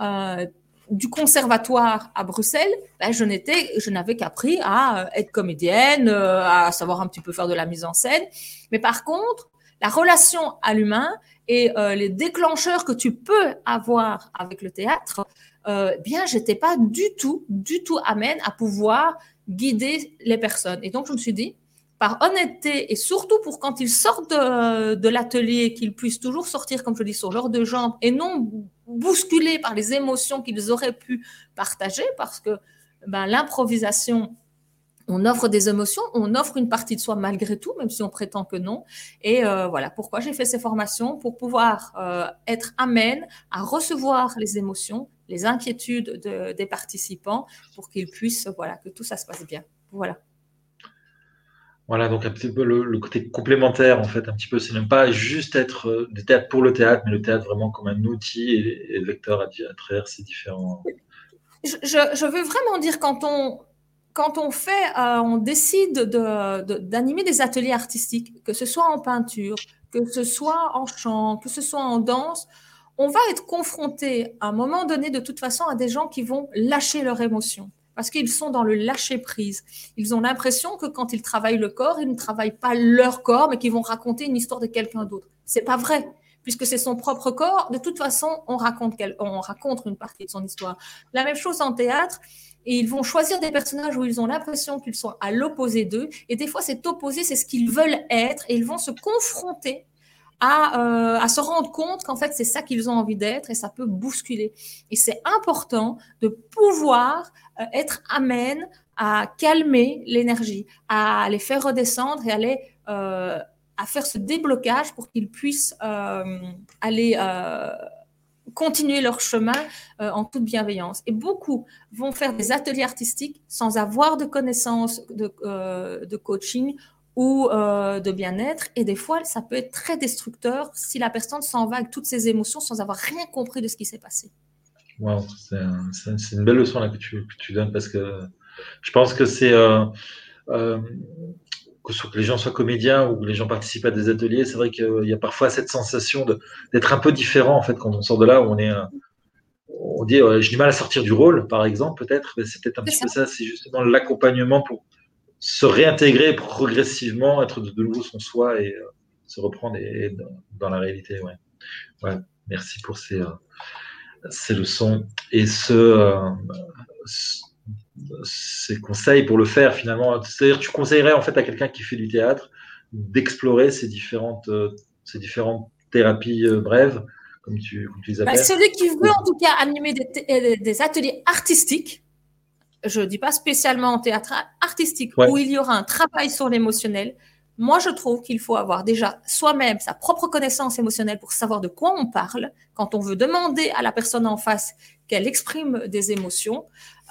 du conservatoire à Bruxelles, ben, je n'étais, je n'avais qu'appris à euh, être comédienne, euh, à savoir un petit peu faire de la mise en scène. Mais par contre, la relation à l'humain et euh, les déclencheurs que tu peux avoir avec le théâtre, euh, bien, j'étais pas du tout, du tout amène à pouvoir guider les personnes. Et donc, je me suis dit, par honnêteté et surtout pour quand ils sortent de, l'atelier, qu'ils puissent toujours sortir, comme je dis, sur leurs deux jambes et non bousculés par les émotions qu'ils auraient pu partager parce que ben, l'improvisation, on offre des émotions, on offre une partie de soi malgré tout, même si on prétend que non. Et euh, voilà pourquoi j'ai fait ces formations, pour pouvoir euh, être amène à recevoir les émotions, les inquiétudes des participants, pour qu'ils puissent, voilà, que tout ça se passe bien. Voilà. Voilà, donc un petit peu le, côté complémentaire, en fait, un petit peu, c'est ne pas juste être euh, du théâtre pour le théâtre, mais le théâtre vraiment comme un outil et, vecteur à, travers ces différents. Je, veux vraiment dire, quand on, quand on fait, euh, on décide d'animer des ateliers artistiques, que ce soit en peinture, que ce soit en chant, que ce soit en danse, on va être confronté à un moment donné, de toute façon, à des gens qui vont lâcher leurs émotions parce qu'ils sont dans le lâcher-prise. Ils ont l'impression que quand ils travaillent le corps, ils ne travaillent pas leur corps, mais qu'ils vont raconter une histoire de quelqu'un d'autre. C'est pas vrai puisque c'est son propre corps. De toute façon, on raconte, on raconte une partie de son histoire. La même chose en théâtre. Et ils vont choisir des personnages où ils ont l'impression qu'ils sont à l'opposé d'eux. Et des fois, cet opposé, c'est ce qu'ils veulent être. Et ils vont se confronter à, euh, à se rendre compte qu'en fait, c'est ça qu'ils ont envie d'être et ça peut bousculer. Et c'est important de pouvoir euh, être amène à calmer l'énergie, à les faire redescendre et aller euh, à faire ce déblocage pour qu'ils puissent euh, aller euh, continuer leur chemin euh, en toute bienveillance. Et beaucoup vont faire des ateliers artistiques sans avoir de connaissances de, euh, de coaching ou euh, de bien-être. Et des fois, ça peut être très destructeur si la personne s'en va avec toutes ses émotions sans avoir rien compris de ce qui s'est passé. Wow, c'est un, une belle leçon là que tu, que tu, donnes parce que je pense que c'est euh, euh, que, que les gens soient comédiens ou que les gens participent à des ateliers, c'est vrai qu'il y a parfois cette sensation d'être un peu différent en fait quand on sort de là où on est on dit euh, j'ai du mal à sortir du rôle par exemple peut-être mais c'est peut-être un petit ça. peu ça c'est justement l'accompagnement pour se réintégrer progressivement, être de, nouveau son soi et euh, se reprendre dans, la réalité. Ouais. ouais. Merci pour ces, euh, ces leçons et ce, euh, ces conseils pour le faire finalement. C'est-à-dire, tu conseillerais en fait à quelqu'un qui fait du théâtre d'explorer ces différentes, ces différentes thérapies brèves, comme tu, comme tu les appelles? Bah, celui qui veut en tout cas animer des, des ateliers artistiques, je ne dis pas spécialement en théâtre artistique, ouais. où il y aura un travail sur l'émotionnel, moi, je trouve qu'il faut avoir déjà soi-même sa propre connaissance émotionnelle pour savoir de quoi on parle quand on veut demander à la personne en face qu'elle exprime des émotions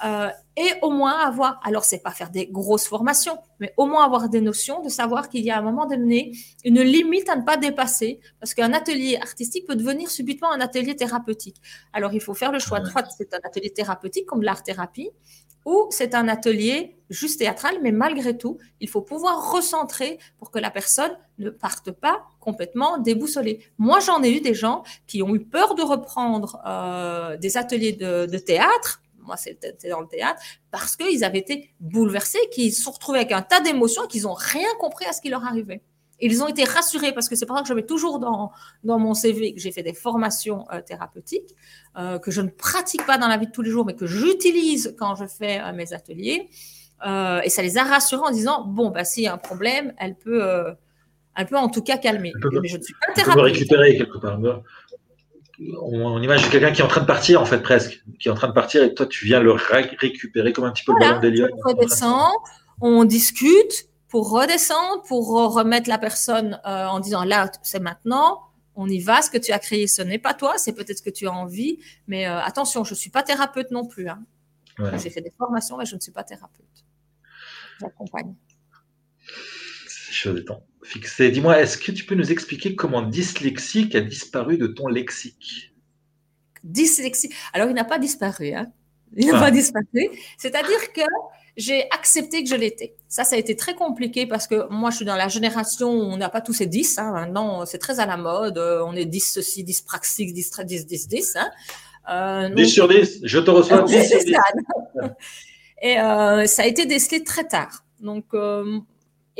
euh, et au moins avoir, alors c'est pas faire des grosses formations, mais au moins avoir des notions de savoir qu'il y a à un moment donné une limite à ne pas dépasser parce qu'un atelier artistique peut devenir subitement un atelier thérapeutique. Alors il faut faire le choix de soit c'est un atelier thérapeutique comme l'art thérapie ou c'est un atelier juste théâtral, mais malgré tout, il faut pouvoir recentrer pour que la personne ne parte pas complètement déboussolée. Moi, j'en ai eu des gens qui ont eu peur de reprendre euh, des ateliers de, théâtre. Moi, c'était dans le théâtre parce qu'ils avaient été bouleversés, qu'ils se sont retrouvés avec un tas d'émotions qu'ils n'ont rien compris à ce qui leur arrivait. Ils ont été rassurés parce que c'est pour ça que je mets toujours dans, mon CV que j'ai fait des formations euh, thérapeutiques, euh, que je ne pratique pas dans la vie de tous les jours, mais que j'utilise quand je fais mes ateliers. Et ça les a rassurés en disant bon, bah, s'il y a un problème, elle peut, elle peut en tout cas peut, mais je ne suis pas thérapeute. peut récupérer quelque part. On, on imagine quelqu'un qui est en train de partir, en fait, presque, qui est en train de partir et toi, tu viens le ré récupérer comme un petit peu voilà, le ballon des lions. On redescend, on discute pour redescendre, pour remettre la personne euh, en disant là, c'est maintenant, on y va, ce que tu as créé, ce n'est pas toi, c'est peut-être ce que tu as envie, mais euh, attention, je ne suis pas thérapeute non plus. Hein. Ouais. J'ai fait des formations, mais je ne suis pas thérapeute. J'accompagne. C'est chaud des temps fixé. Dis-moi, est-ce que tu peux nous expliquer comment dyslexique a disparu de ton lexique? Dyslexique. Alors, il n'a pas disparu. Hein. Il n'a ah. pas disparu. C'est-à-dire que j'ai accepté que je l'étais. Ça, ça a été très compliqué parce que moi, je suis dans la génération où on n'a pas tous ces 10. Hein. Maintenant, c'est très à la mode. On est 10 ceci, 10 praxique, 10, 10, 10, 10. Hein. Euh, 10 sur 10, je te reçois 10 sur 10. Et euh, ça a été décelé très tard. Donc, euh,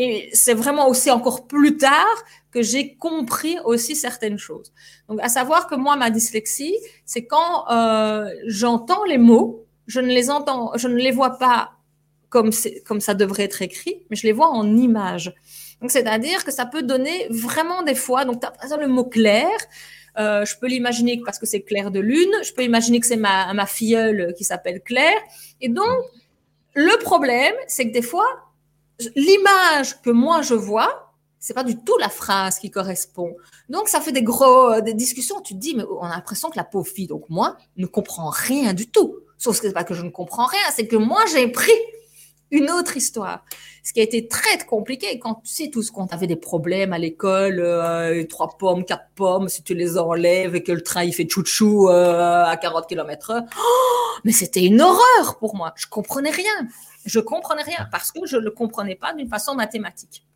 et c'est vraiment aussi encore plus tard que j'ai compris aussi certaines choses. Donc, à savoir que moi, ma dyslexie, c'est quand euh, j'entends les mots, je ne les entends, je ne les vois pas comme, comme ça devrait être écrit, mais je les vois en images. Donc, c'est-à-dire que ça peut donner vraiment des fois, donc, as par exemple le mot clair, euh, je peux l'imaginer parce que c'est Claire de Lune, je peux imaginer que c'est ma, ma filleule qui s'appelle Claire. Et donc, le problème, c'est que des fois, l'image que moi je vois, c'est pas du tout la phrase qui correspond. Donc ça fait des gros des discussions. Tu te dis mais on a l'impression que la pauvre fille, donc moi, ne comprend rien du tout. Sauf que c'est pas que je ne comprends rien, c'est que moi j'ai pris une autre histoire. Ce qui a été très compliqué quand tu sais tous quand avait des problèmes à l'école, euh, trois pommes, quatre pommes, si tu les enlèves et que le train il fait chouchou euh, à 40 km heure. Oh, mais c'était une horreur pour moi. Je comprenais rien. Je comprenais rien parce que je ne le comprenais pas d'une façon mathématique.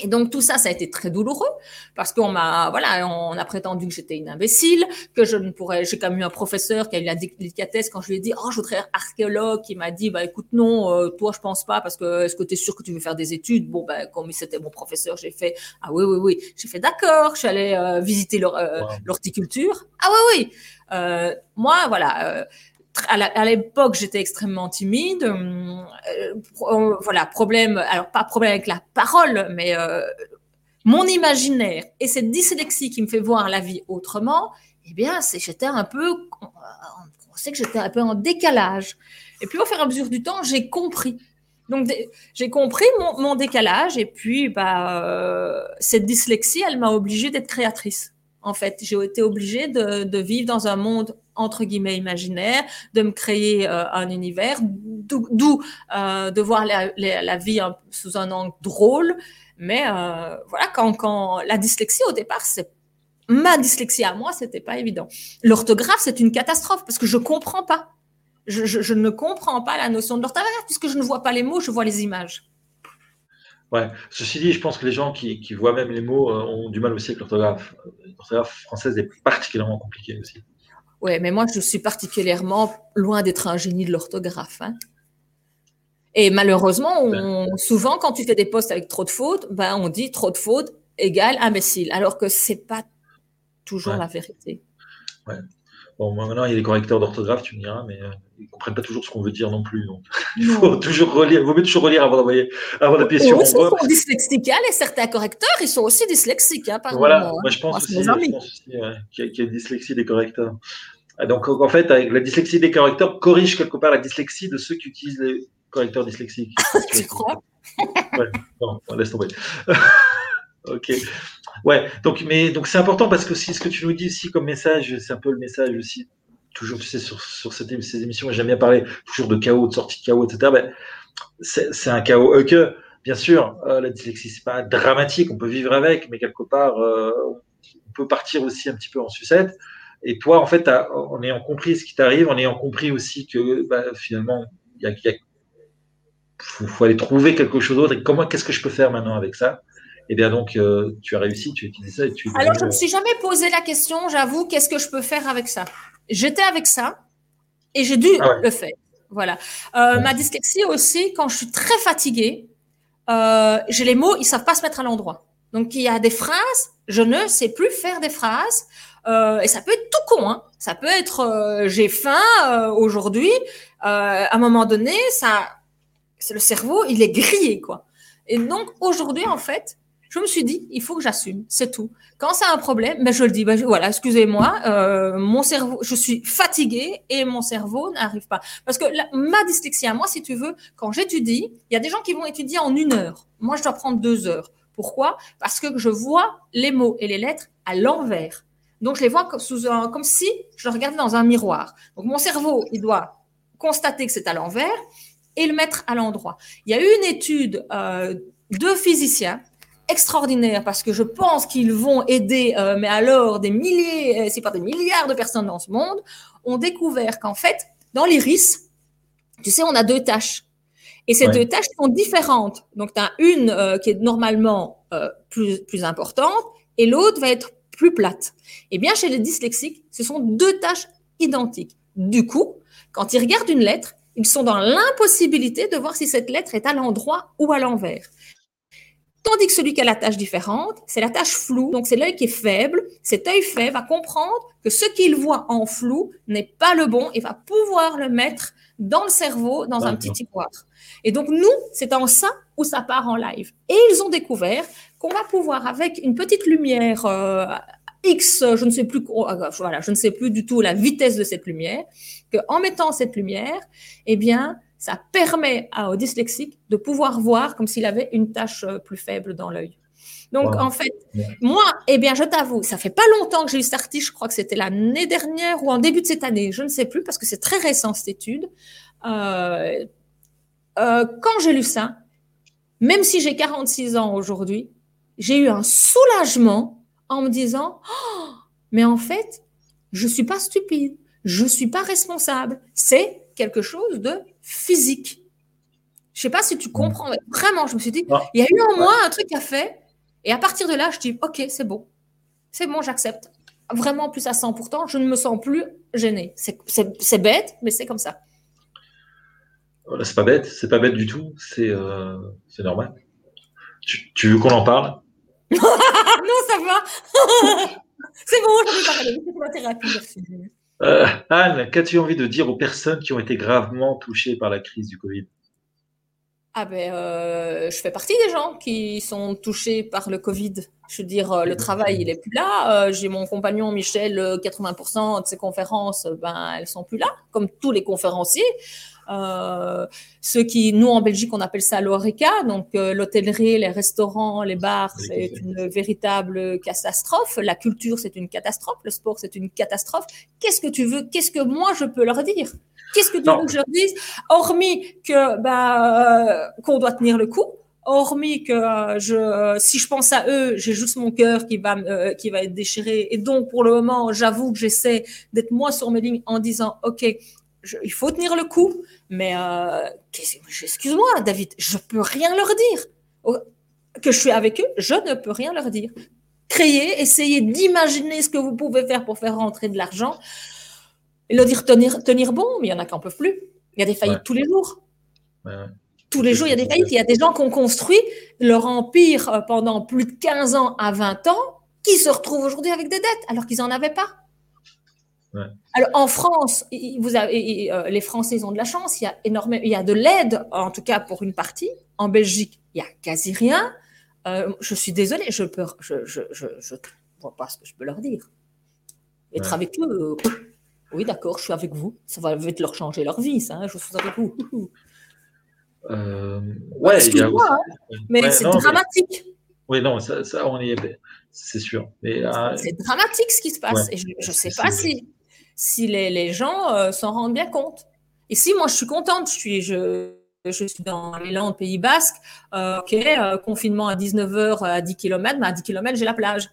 Et donc tout ça, ça a été très douloureux parce qu'on m'a, voilà, on a prétendu que j'étais une imbécile, que je ne pourrais. J'ai quand même eu un professeur qui a eu la délicatesse quand je lui ai dit, oh, je voudrais être archéologue, qui m'a dit, bah écoute, non, euh, toi, je pense pas parce que est-ce que tu es sûr que tu veux faire des études? Bon, ben comme c'était mon professeur, j'ai fait, ah oui, oui, oui, j'ai fait d'accord, je suis allée euh, visiter euh, l'horticulture. Ah oui, oui. moi, voilà à l'époque, j'étais extrêmement timide. Euh, voilà, problème, alors pas problème avec la parole, mais euh, mon imaginaire et cette dyslexie qui me fait voir la vie autrement, eh bien, c'est j'étais un peu, on sait que j'étais un peu en décalage. Et puis au fur et à mesure du temps, j'ai compris. Donc j'ai compris mon, décalage et puis bah, euh, cette dyslexie, elle m'a obligée d'être créatrice. En fait, j'ai été obligée de, vivre dans un monde entre guillemets imaginaire, de me créer euh, un univers, d'où euh, de voir la, vie sous un angle drôle. Mais euh, voilà, quand, la dyslexie au départ, c'est ma dyslexie à moi, c'était pas évident. L'orthographe, c'est une catastrophe parce que je comprends pas. Je, je, je ne comprends pas la notion de l'orthographe puisque je ne vois pas les mots, je vois les images. Ouais. Ceci dit, je pense que les gens qui, qui voient même les mots ont du mal aussi avec l'orthographe. L'orthographe française est particulièrement compliquée aussi. Oui, mais moi, je suis particulièrement loin d'être un génie de l'orthographe. Hein. Et malheureusement, ben. souvent, quand tu fais des postes avec trop de fautes, ben, on dit trop de fautes égale imbécile, alors que c'est pas toujours la vérité. Ouais. Bon, maintenant, il y a des correcteurs d'orthographe, tu me diras, mais euh, ils ne comprennent pas toujours ce qu'on veut dire non plus. Donc, il faut toujours relire. Il vaut mieux toujours relire avant d'envoyer, avant d'appuyer sur. Ils sont dyslexiques, hein, et certains correcteurs, ils sont aussi dyslexiques. Hein, voilà, moi, je pense aussi, qu'il y, a une dyslexie des correcteurs. Ah, donc, en fait, avec la dyslexie des correcteurs corrige quelque part la dyslexie de ceux qui utilisent les correcteurs dyslexiques. tu crois? Ouais, non, laisse tomber. ok. Ouais, donc, mais donc c'est important parce que si ce que tu nous dis ici comme message, c'est un peu le message aussi, toujours, tu sais, sur, sur ces émissions, j'aime bien parler toujours de chaos, de sortie de chaos, etc. Ben, c'est un chaos que, bien sûr, euh, la dyslexie, c'est pas dramatique, on peut vivre avec, mais quelque part, euh, on peut partir aussi un petit peu en sucette. Et toi, en fait, en ayant compris ce qui t'arrive, en ayant compris aussi que bah, finalement, il a, faut, aller trouver quelque chose d'autre. Et comment, qu'est-ce que je peux faire maintenant avec ça? Eh bien, donc, euh, tu as réussi, tu as utilisé ça. Et tu Alors, je ne me suis jamais posé la question, j'avoue, qu'est-ce que je peux faire avec ça? J'étais avec ça et j'ai dû ah le faire. Voilà. Euh, ma dyslexie aussi, quand je suis très fatiguée, euh, j'ai les mots, ils savent pas se mettre à l'endroit. Donc, il y a des phrases, je ne sais plus faire des phrases. Euh, et ça peut être tout con. Hein. Ça peut être euh, j'ai faim euh, aujourd'hui. à un moment donné, ça, c'est le cerveau, il est grillé quoi. Et donc aujourd'hui en fait, je me suis dit il faut que j'assume, c'est tout. Quand c'est un problème, ben je le dis. Ben, voilà, excusez-moi, mon cerveau, je suis fatiguée et mon cerveau n'arrive pas. Parce que ma dyslexie moi, si tu veux, quand j'étudie, il y a des gens qui vont étudier en une heure. Moi, je dois prendre deux heures. Pourquoi? Parce que je vois les mots et les lettres à l'envers. Donc, je les vois comme si je le regardais dans un miroir. Donc, mon cerveau, il doit constater que c'est à l'envers et le mettre à l'endroit. Il y a eu une étude euh, de physiciens extraordinaire parce que je pense qu'ils vont aider, euh, mais alors des milliers, euh, c'est pas des milliards de personnes dans ce monde, ont découvert qu'en fait, dans l'iris, tu sais, on a deux tâches. Et ces deux tâches sont différentes. Donc, tu as une euh, qui est normalement plus, plus importante et l'autre va être plus plate. Eh bien, chez les dyslexiques, ce sont deux tâches identiques. Du coup, quand ils regardent une lettre, ils sont dans l'impossibilité de voir si cette lettre est à l'endroit ou à l'envers. Tandis que celui qui a la tâche différente, c'est la tâche floue, donc c'est l'œil qui est faible. Cet œil faible va comprendre que ce qu'il voit en flou n'est pas le bon et va pouvoir le mettre dans le cerveau, dans un petit tiroir. Et donc, nous, c'est en ça où ça part en live. Et ils ont découvert qu'on va pouvoir, avec une petite lumière euh, X, je ne sais plus, euh, voilà, je ne sais plus du tout la vitesse de cette lumière, qu'en mettant cette lumière, eh bien, ça permet aux dyslexiques de pouvoir voir comme s'il avait une tâche euh, plus faible dans l'œil. Donc, en fait, moi, eh bien, je t'avoue, ça fait pas longtemps que j'ai eu cette article, je crois que c'était l'année dernière ou en début de cette année, je ne sais plus, parce que c'est très récent cette étude. Euh, euh, quand j'ai lu ça, même si j'ai 46 ans aujourd'hui, j'ai eu un soulagement en me disant, oh, mais en fait, je suis pas stupide, je suis pas responsable, c'est quelque chose de physique. Je sais pas si tu comprends. Vraiment, je me suis dit, il y a eu en moi un truc à fait Et à partir de là, je dis, OK, c'est bon. C'est bon, j'accepte. Vraiment plus à 100%, je ne me sens plus gênée. C'est bête, mais c'est comme ça. Voilà, c'est pas bête, c'est pas bête du tout, c'est euh, normal. Tu, tu veux qu'on en parle? Non, ça va. c'est bon, j'en ai parlé. C'est la thérapie. Euh, Anne, qu'as-tu envie de dire aux personnes qui ont été gravement touchées par la crise du Covid? Ah ben, euh, je fais partie des gens qui sont touchés par le Covid. Je veux dire, euh, le travail, il est plus là. J'ai mon compagnon Michel, 80% de ses conférences, ben, elles sont plus là, comme tous les conférenciers. Euh, ceux qui, nous en Belgique, on appelle ça l'ORECA, donc euh, l'hôtellerie, les restaurants, les bars, c'est une véritable catastrophe. La culture, c'est une catastrophe. Le sport, c'est une catastrophe. Qu'est-ce que tu veux? Qu'est-ce que moi je peux leur dire? Qu'est-ce que tu veux que je leur dise? Hormis que bah, qu'on doit tenir le coup hormis que je, si je pense à eux, j'ai juste mon cœur qui va, qui va être déchiré. Et donc, pour le moment, j'avoue que j'essaie d'être moi sur mes lignes en disant, OK, il faut tenir le coup, mais euh, excuse-moi, David, je peux rien leur dire. Oh, que je suis avec eux, je ne peux rien leur dire. Créer, essayer d'imaginer ce que vous pouvez faire pour faire rentrer de l'argent, et leur dire tenir, tenir bon, mais il y en a qui n'en peuvent plus. Il y a des faillites tous les jours. Tous les jours, il y a des faillites. Il y a des gens qui ont construit leur empire euh, pendant plus de 15 ans à 20 ans, qui se retrouvent aujourd'hui avec des dettes alors qu'ils n'en avaient pas. Alors en France, vous avez, euh, les Français ont de la chance. Il y a énormément, il y a de l'aide, en tout cas pour une partie. En Belgique, il y a quasi rien. Euh, je suis désolée, je peux, je, je, je, vois pas ce que je peux leur dire. Être avec eux, euh, oui d'accord, je suis avec vous. Ça va vite leur changer leur vie, ça. Hein, je suis avec vous. ouais, hein, mais c'est dramatique. Oui, non, ça, ça on y est, c'est sûr. C'est dramatique ce qui se passe. Et je ne sais pas si si les, gens euh, s'en rendent bien compte. Et si moi, je suis contente, je suis, je, je suis dans les Landes, Pays Basque, euh, ok, euh, confinement à 19h à 10 km, mais à 10 km, j'ai la plage.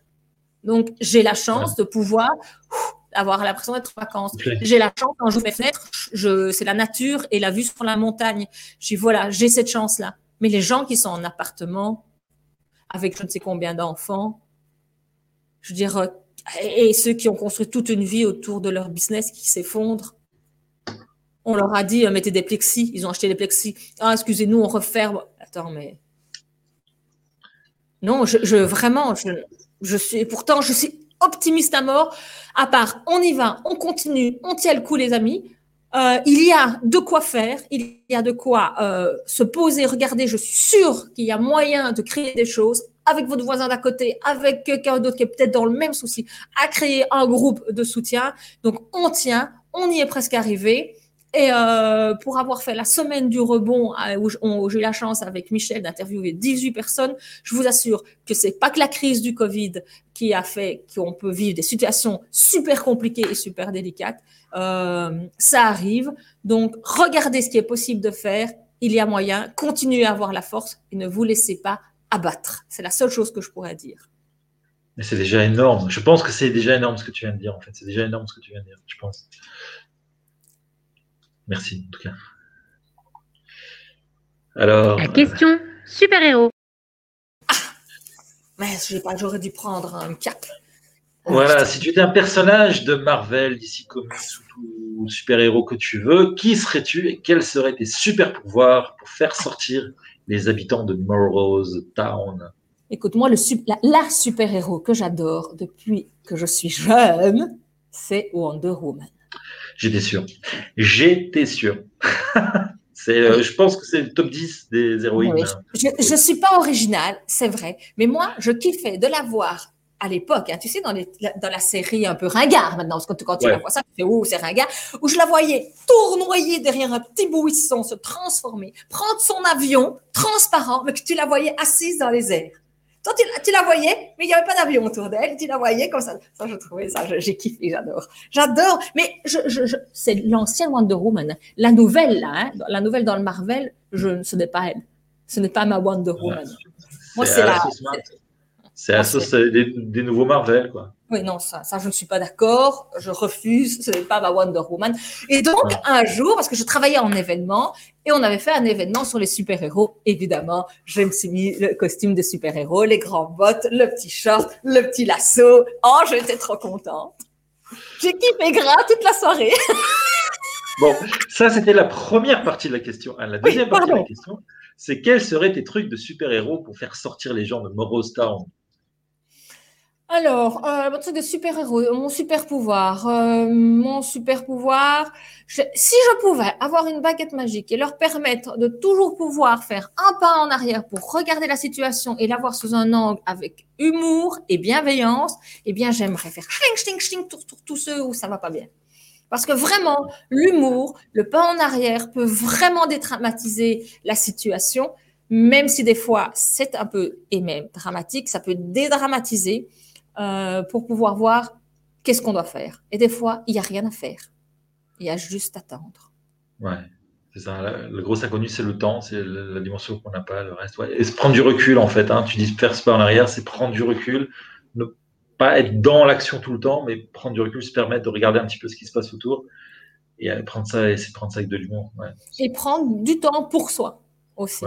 Donc, j'ai la chance de pouvoir avoir l'impression d'être en vacances. J'ai la chance, quand j'ouvre mes fenêtres, je, c'est la nature et la vue sur la montagne. Je dis, voilà, j'ai cette chance-là. Mais les gens qui sont en appartement, avec je ne sais combien d'enfants, je veux dire, et ceux qui ont construit toute une vie autour de leur business qui s'effondre. On leur a dit, euh, mettez des plexis. Ils ont acheté des plexis. Ah, excusez-nous, on referme. Attends, mais. Non, je, vraiment, je, suis. Pourtant, je suis optimiste à mort. À part, on y va, on continue, on tient le coup, les amis. Euh, il y a de quoi faire, il y a de quoi euh, se poser, regarder. Je suis sûre qu'il y a moyen de créer des choses avec votre voisin d'à côté, avec quelqu'un d'autre qui est peut-être dans le même souci, à créer un groupe de soutien. Donc, on tient, on y est presque arrivé. Et euh, pour avoir fait la semaine du rebond, euh, où j'ai eu la chance avec Michel d'interviewer 18 personnes, je vous assure que c'est pas que la crise du Covid qui a fait qu'on peut vivre des situations super compliquées et super délicates. Euh, ça arrive. Donc, regardez ce qui est possible de faire. Il y a moyen. Continuez à avoir la force et ne vous laissez pas abattre. C'est la seule chose que je pourrais dire. Mais c'est déjà énorme. Je pense que c'est déjà énorme ce que tu viens de dire, en fait. C'est déjà énorme ce que tu viens de dire, je pense. Merci, en tout cas. Alors. La question super-héros. Ah Mais j'aurais dû prendre un cap. Voilà, si tu étais un personnage de Marvel, d'ici Comics ou tout super-héros que tu veux, qui serais-tu et quels seraient tes super pouvoirs pour faire sortir les habitants de Morrow's Town Écoute, moi, le, la, super-héros que j'adore depuis que je suis jeune, c'est Wonder Woman. J'étais sûr. J'étais sûr. euh, je pense que c'est le top 10 des héroïnes. Je ne suis pas originale, c'est vrai, mais moi, je kiffais de la voir à l'époque, hein, tu sais, dans, les, dans, la série un peu ringard maintenant, parce que quand tu la vois ça, tu fais, oh, c'est ringard, où je la voyais tournoyer derrière un petit buisson, se transformer, prendre son avion transparent, mais que tu la voyais assise dans les airs. Toi, tu, la voyais, mais il n'y avait pas d'avion autour d'elle, tu la voyais comme ça. Ça, je trouvais ça, j'ai kiffé, j'adore. J'adore, mais je, je, c'est l'ancien Wonder Woman. La nouvelle, là, hein, la nouvelle dans le Marvel, je, ce n'est pas elle. Ce n'est pas ma Wonder Woman. Moi, c'est la. C'est la sauce des, nouveaux Marvel, quoi. Oui, non, ça, ça, je ne suis pas d'accord. Je refuse. Ce n'est pas ma Wonder Woman. Et donc, un jour, parce que je travaillais en événement et on avait fait un événement sur les super-héros, évidemment, je me suis mis le costume de super-héros, les grands bottes, le petit short, le petit lasso. Oh, j'étais trop contente. J'ai kiffé gras toute la soirée. bon, ça, c'était la première partie de la question. La deuxième partie de la question, c'est quels seraient tes trucs de super-héros pour faire sortir les gens de Morose Town? Alors, euh, mon truc de super-héros, mon super-pouvoir, euh, mon super-pouvoir, si je pouvais avoir une baguette magique et leur permettre de toujours pouvoir faire un pas en arrière pour regarder la situation et l'avoir sous un angle avec humour et bienveillance, eh bien, j'aimerais faire chling, chling, chling, tout, tout, tous ceux où ça va pas bien. Parce que vraiment, l'humour, le pas en arrière peut vraiment dédramatiser la situation, même si des fois c'est un peu, et même dramatique, ça peut dédramatiser. Euh, pour pouvoir voir qu'est-ce qu'on doit faire. Et des fois, il n'y a rien à faire. Il y a juste à attendre. Ouais, c'est ça. Le gros inconnu, c'est le temps, c'est la dimension qu'on n'a pas, le reste. Ouais. Et se prendre du recul, en fait. Hein. Tu dis faire ce pas en arrière, c'est prendre du recul. Ne pas être dans l'action tout le temps, mais prendre du recul, se permettre de regarder un petit peu ce qui se passe autour. Et prendre ça, et prendre ça avec de l'humour. Ouais. Et prendre du temps pour soi aussi.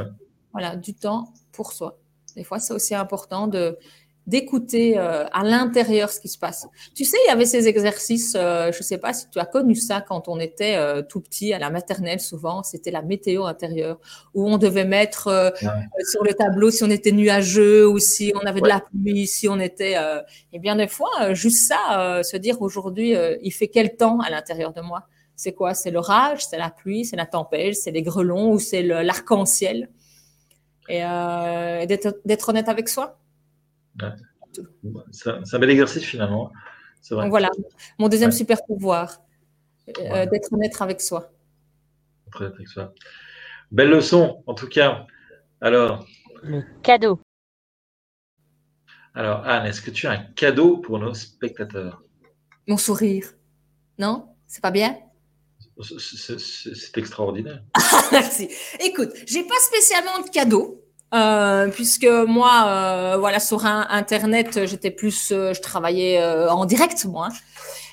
Voilà, du temps pour soi. Des fois, c'est aussi important de d'écouter euh, à l'intérieur ce qui se passe. Tu sais, il y avait ces exercices, euh, je ne sais pas si tu as connu ça quand on était euh, tout petit à la maternelle, souvent, c'était la météo intérieure, où on devait mettre sur le tableau si on était nuageux ou si on avait de la pluie, si on était... et eh bien des fois, juste ça, se dire aujourd'hui, il fait quel temps à l'intérieur de moi? C'est quoi? C'est l'orage, c'est la pluie, c'est la tempête, c'est les grelons ou c'est l'arc-en-ciel? Et d'être honnête avec soi. C'est un bel exercice finalement. Vrai. voilà, mon deuxième super pouvoir, euh, d'être honnête avec soi. avec soi. Belle leçon, en tout cas. Alors. Le cadeau. Alors, Anne, est-ce que tu as un cadeau pour nos spectateurs? Mon sourire. Non? C'est pas bien? C'est extraordinaire. Merci. Écoute, j'ai pas spécialement de cadeau. Euh, puisque moi, euh, voilà, sur Internet, j'étais plus, euh, je travaillais en direct, moi.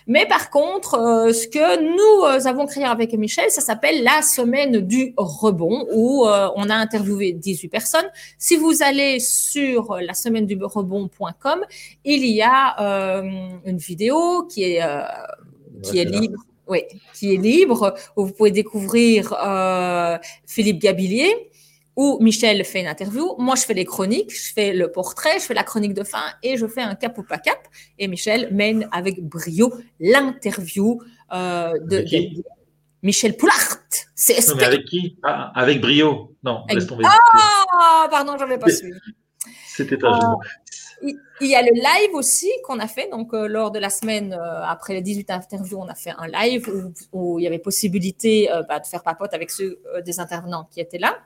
Mais par contre, ce que nous avons créé avec Michel, ça s'appelle la semaine du rebond, où on a interviewé 18 personnes. Si vous allez sur la semaine du rebond.com, il y a une vidéo qui est, qui est libre. Oui, qui est libre, où vous pouvez découvrir Philippe Gabillier, où Michel fait une interview, moi je fais les chroniques, je fais le portrait, je fais la chronique de fin et je fais un cap ou pas cap. Et Michel mène avec brio l'interview euh, de, Michel Poulart, mais avec qui? Ah, Avec brio. Non, laisse tomber. Ah, pardon, j'avais pas suivi. C'était un euh, il y a le live aussi qu'on a fait. Donc, euh, lors de la semaine, euh, après les 18 interviews, on a fait un live où, il y avait possibilité bah, de faire papote avec ceux des intervenants qui étaient là.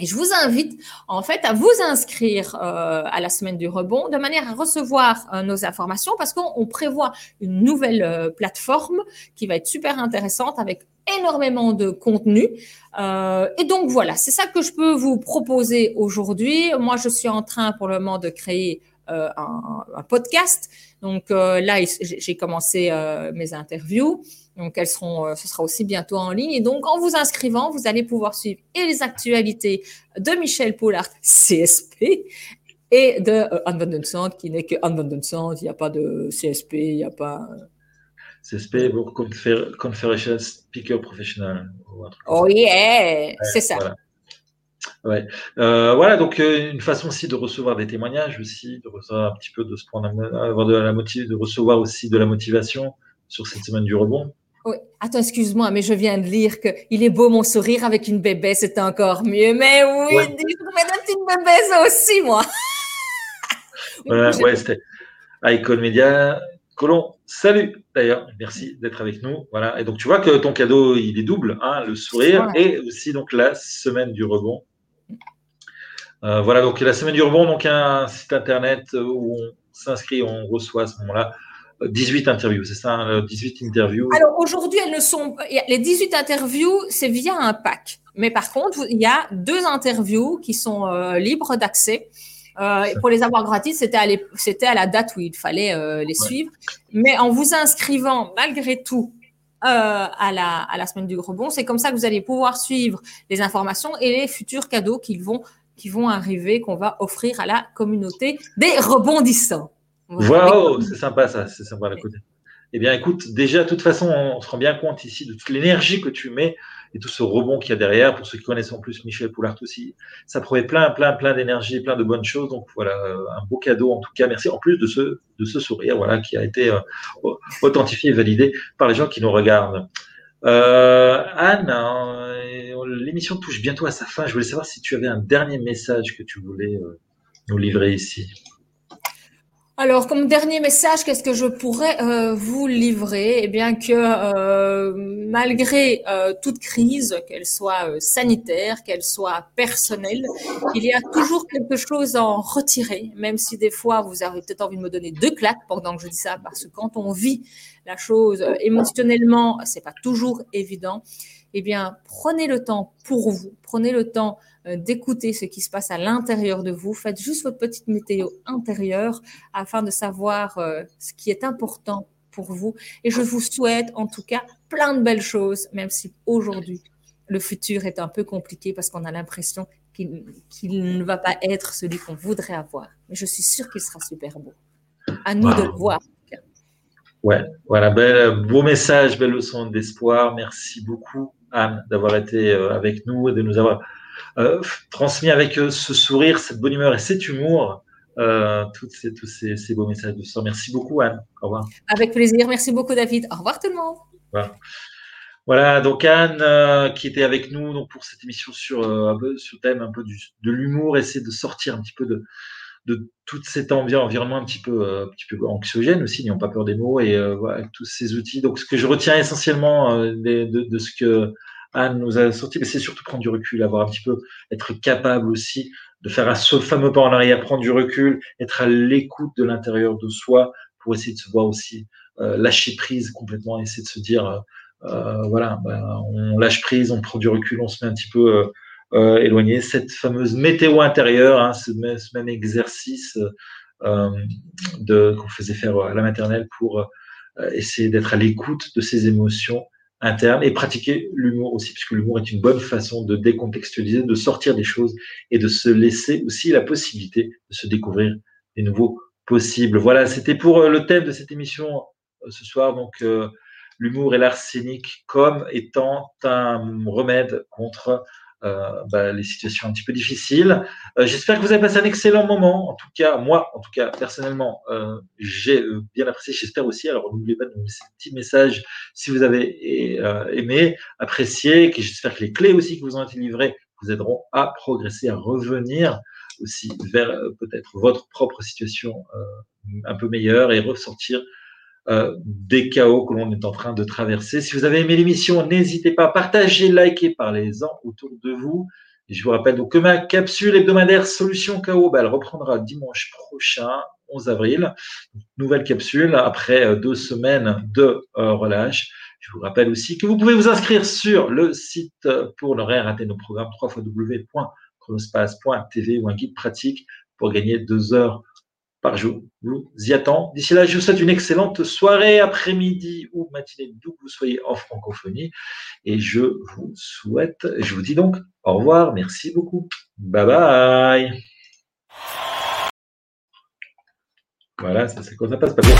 Et je vous invite en fait à vous inscrire euh, à la semaine du rebond de manière à recevoir euh, nos informations parce qu'on prévoit une nouvelle euh, plateforme qui va être super intéressante avec énormément de contenu. et donc voilà, c'est ça que je peux vous proposer aujourd'hui. Moi, je suis en train pour le moment de créer un, un, podcast. Donc là, j'ai commencé mes interviews. Donc, elles seront, euh, ce sera aussi bientôt en ligne. Et donc, en vous inscrivant, vous allez pouvoir suivre et les actualités de Michel Poulard, CSP, et de euh, Anne Van qui n'est que Anne Van Il n'y a pas de CSP, il n'y a pas. Euh, CSP pour Confederation Speaker Professional. Oh yeah, c'est ça. Voilà. Ouais. Euh, voilà, donc une façon aussi de recevoir des témoignages aussi, de recevoir un petit peu de se prendre, avoir de la motive, de recevoir aussi de la motivation sur cette semaine du rebond. Oui. Attends, excuse-moi, mais je viens de lire que il est beau mon sourire avec une bébé, c'est encore mieux. Mais oui, ouais. je une petite bébé aussi, moi. voilà, ouais, c'était Icon Media. Colon, salut d'ailleurs, merci d'être avec nous. Voilà, et donc tu vois que ton cadeau il est double, hein, le sourire et aussi donc la semaine du rebond. Euh, voilà, donc la semaine du rebond, donc un site internet où on s'inscrit, on reçoit à ce moment-là 18 interviews, c'est ça, 18 hein, interviews. Alors aujourd'hui, elles ne sont les 18 interviews, c'est via un pack. Mais par contre, il y a deux interviews qui sont euh, libres d'accès. Euh, et pour les avoir gratuits, c'était à, à la date où il fallait euh, les suivre. Mais en vous inscrivant malgré tout euh, à, la, à la semaine du gros bon, c'est comme ça que vous allez pouvoir suivre les informations et les futurs cadeaux qu'ils vont qui vont arriver, qu'on va offrir à la communauté des rebondissants. Waouh, c'est sympa ça, c'est sympa à côté. Eh bien, écoute, déjà, de toute façon, on se rend bien compte ici de toute l'énergie que tu mets et tout ce rebond qu'il y a derrière. Pour ceux qui connaissent en plus Michel Poulart aussi, ça promet plein, plein, plein d'énergie, plein de bonnes choses. Donc voilà, un beau cadeau en tout cas. Merci. En plus de ce, de ce sourire, voilà, qui a été euh, authentifié et validé par les gens qui nous regardent. Euh, Anne, euh, l'émission touche bientôt à sa fin. Je voulais savoir si tu avais un dernier message que tu voulais nous livrer ici. Alors, comme dernier message, qu'est-ce que je pourrais euh, vous livrer? Eh bien que euh, malgré euh, toute crise, qu'elle soit sanitaire, qu'elle soit personnelle, il y a toujours quelque chose à en retirer, même si des fois vous avez peut-être envie de me donner deux claques pendant que je dis ça, parce que quand on vit la chose émotionnellement, c'est pas toujours évident. Eh bien, prenez le temps pour vous, prenez le temps euh, d'écouter ce qui se passe à l'intérieur de vous. Faites juste votre petite météo intérieure afin de savoir euh, ce qui est important pour vous. Et je vous souhaite en tout cas plein de belles choses, même si aujourd'hui le futur est un peu compliqué parce qu'on a l'impression qu'il ne va pas être celui qu'on voudrait avoir. Mais je suis sûre qu'il sera super beau. À nous de le voir. Ouais, voilà, bel, beau message, belle leçon d'espoir. Merci beaucoup, Anne, d'avoir été euh, avec nous et de nous avoir euh, transmis avec euh, ce sourire, cette bonne humeur et cet humour euh, toutes ces, tous ces, beaux messages de soir. Merci beaucoup, Anne. Au revoir. Avec plaisir. Merci beaucoup, David. Au revoir, tout le monde. Voilà. donc Anne qui était avec nous donc pour cette émission sur un peu sur le thème un peu du, de l'humour, essayer de sortir un petit peu de de tout cet environnement un petit peu un petit peu anxiogène aussi, n'ayons pas peur des mots et voilà, tous ces outils. Donc ce que je retiens essentiellement de, de, ce que Anne nous a sorti, mais c'est surtout prendre du recul, avoir un petit peu, être capable aussi de faire un, ce fameux pas en arrière, prendre du recul, être à l'écoute de l'intérieur de soi pour essayer de se voir aussi euh, lâcher prise complètement, essayer de se dire, euh, euh voilà, ben, on lâche prise, on prend du recul, on se met un petit peu éloigné. Cette fameuse météo intérieure, hein, ce, même, même, exercice de qu'on faisait faire à la maternelle pour essayer d'être à l'écoute de ses émotions interne et pratiquer l'humour aussi, puisque l'humour est une bonne façon de décontextualiser, de sortir des choses et de se laisser aussi la possibilité de se découvrir des nouveaux possibles. Voilà, c'était pour euh, le thème de cette émission euh, ce soir, donc euh, l'humour et l'arsenic comme étant un remède contre bah, les situations un petit peu difficiles. Euh, j'espère que vous avez passé un excellent moment. En tout cas, moi, en tout cas, personnellement, euh, j'ai bien apprécié. J'espère aussi. Alors, n'oubliez pas de nous laisser un petit message si vous avez aimé, apprécié. J'espère que les clés aussi qui vous ont été livrées vous aideront à progresser, à revenir aussi vers peut-être votre propre situation un peu meilleure et ressortir euh, des chaos que l'on est en train de traverser. Si vous avez aimé l'émission, n'hésitez pas à partager, liker, parlez-en autour de vous. Je vous rappelle donc que ma capsule hebdomadaire Solution Chaos, bah, elle reprendra dimanche prochain, 11 avril. Nouvelle capsule après euh, deux semaines de euh, relâche. Je vous rappelle aussi que vous pouvez vous inscrire sur le site pour ne rien rater nos programmes www.chronospace.tv ou un guide pratique pour gagner deux heures par jour. Vous y attend. D'ici là, je vous souhaite une excellente soirée, après-midi ou matinée, d'où vous soyez en francophonie. Et je vous souhaite, je vous dis donc au revoir. Merci beaucoup. Bye bye. Voilà, c'est comme ça passe pas bien.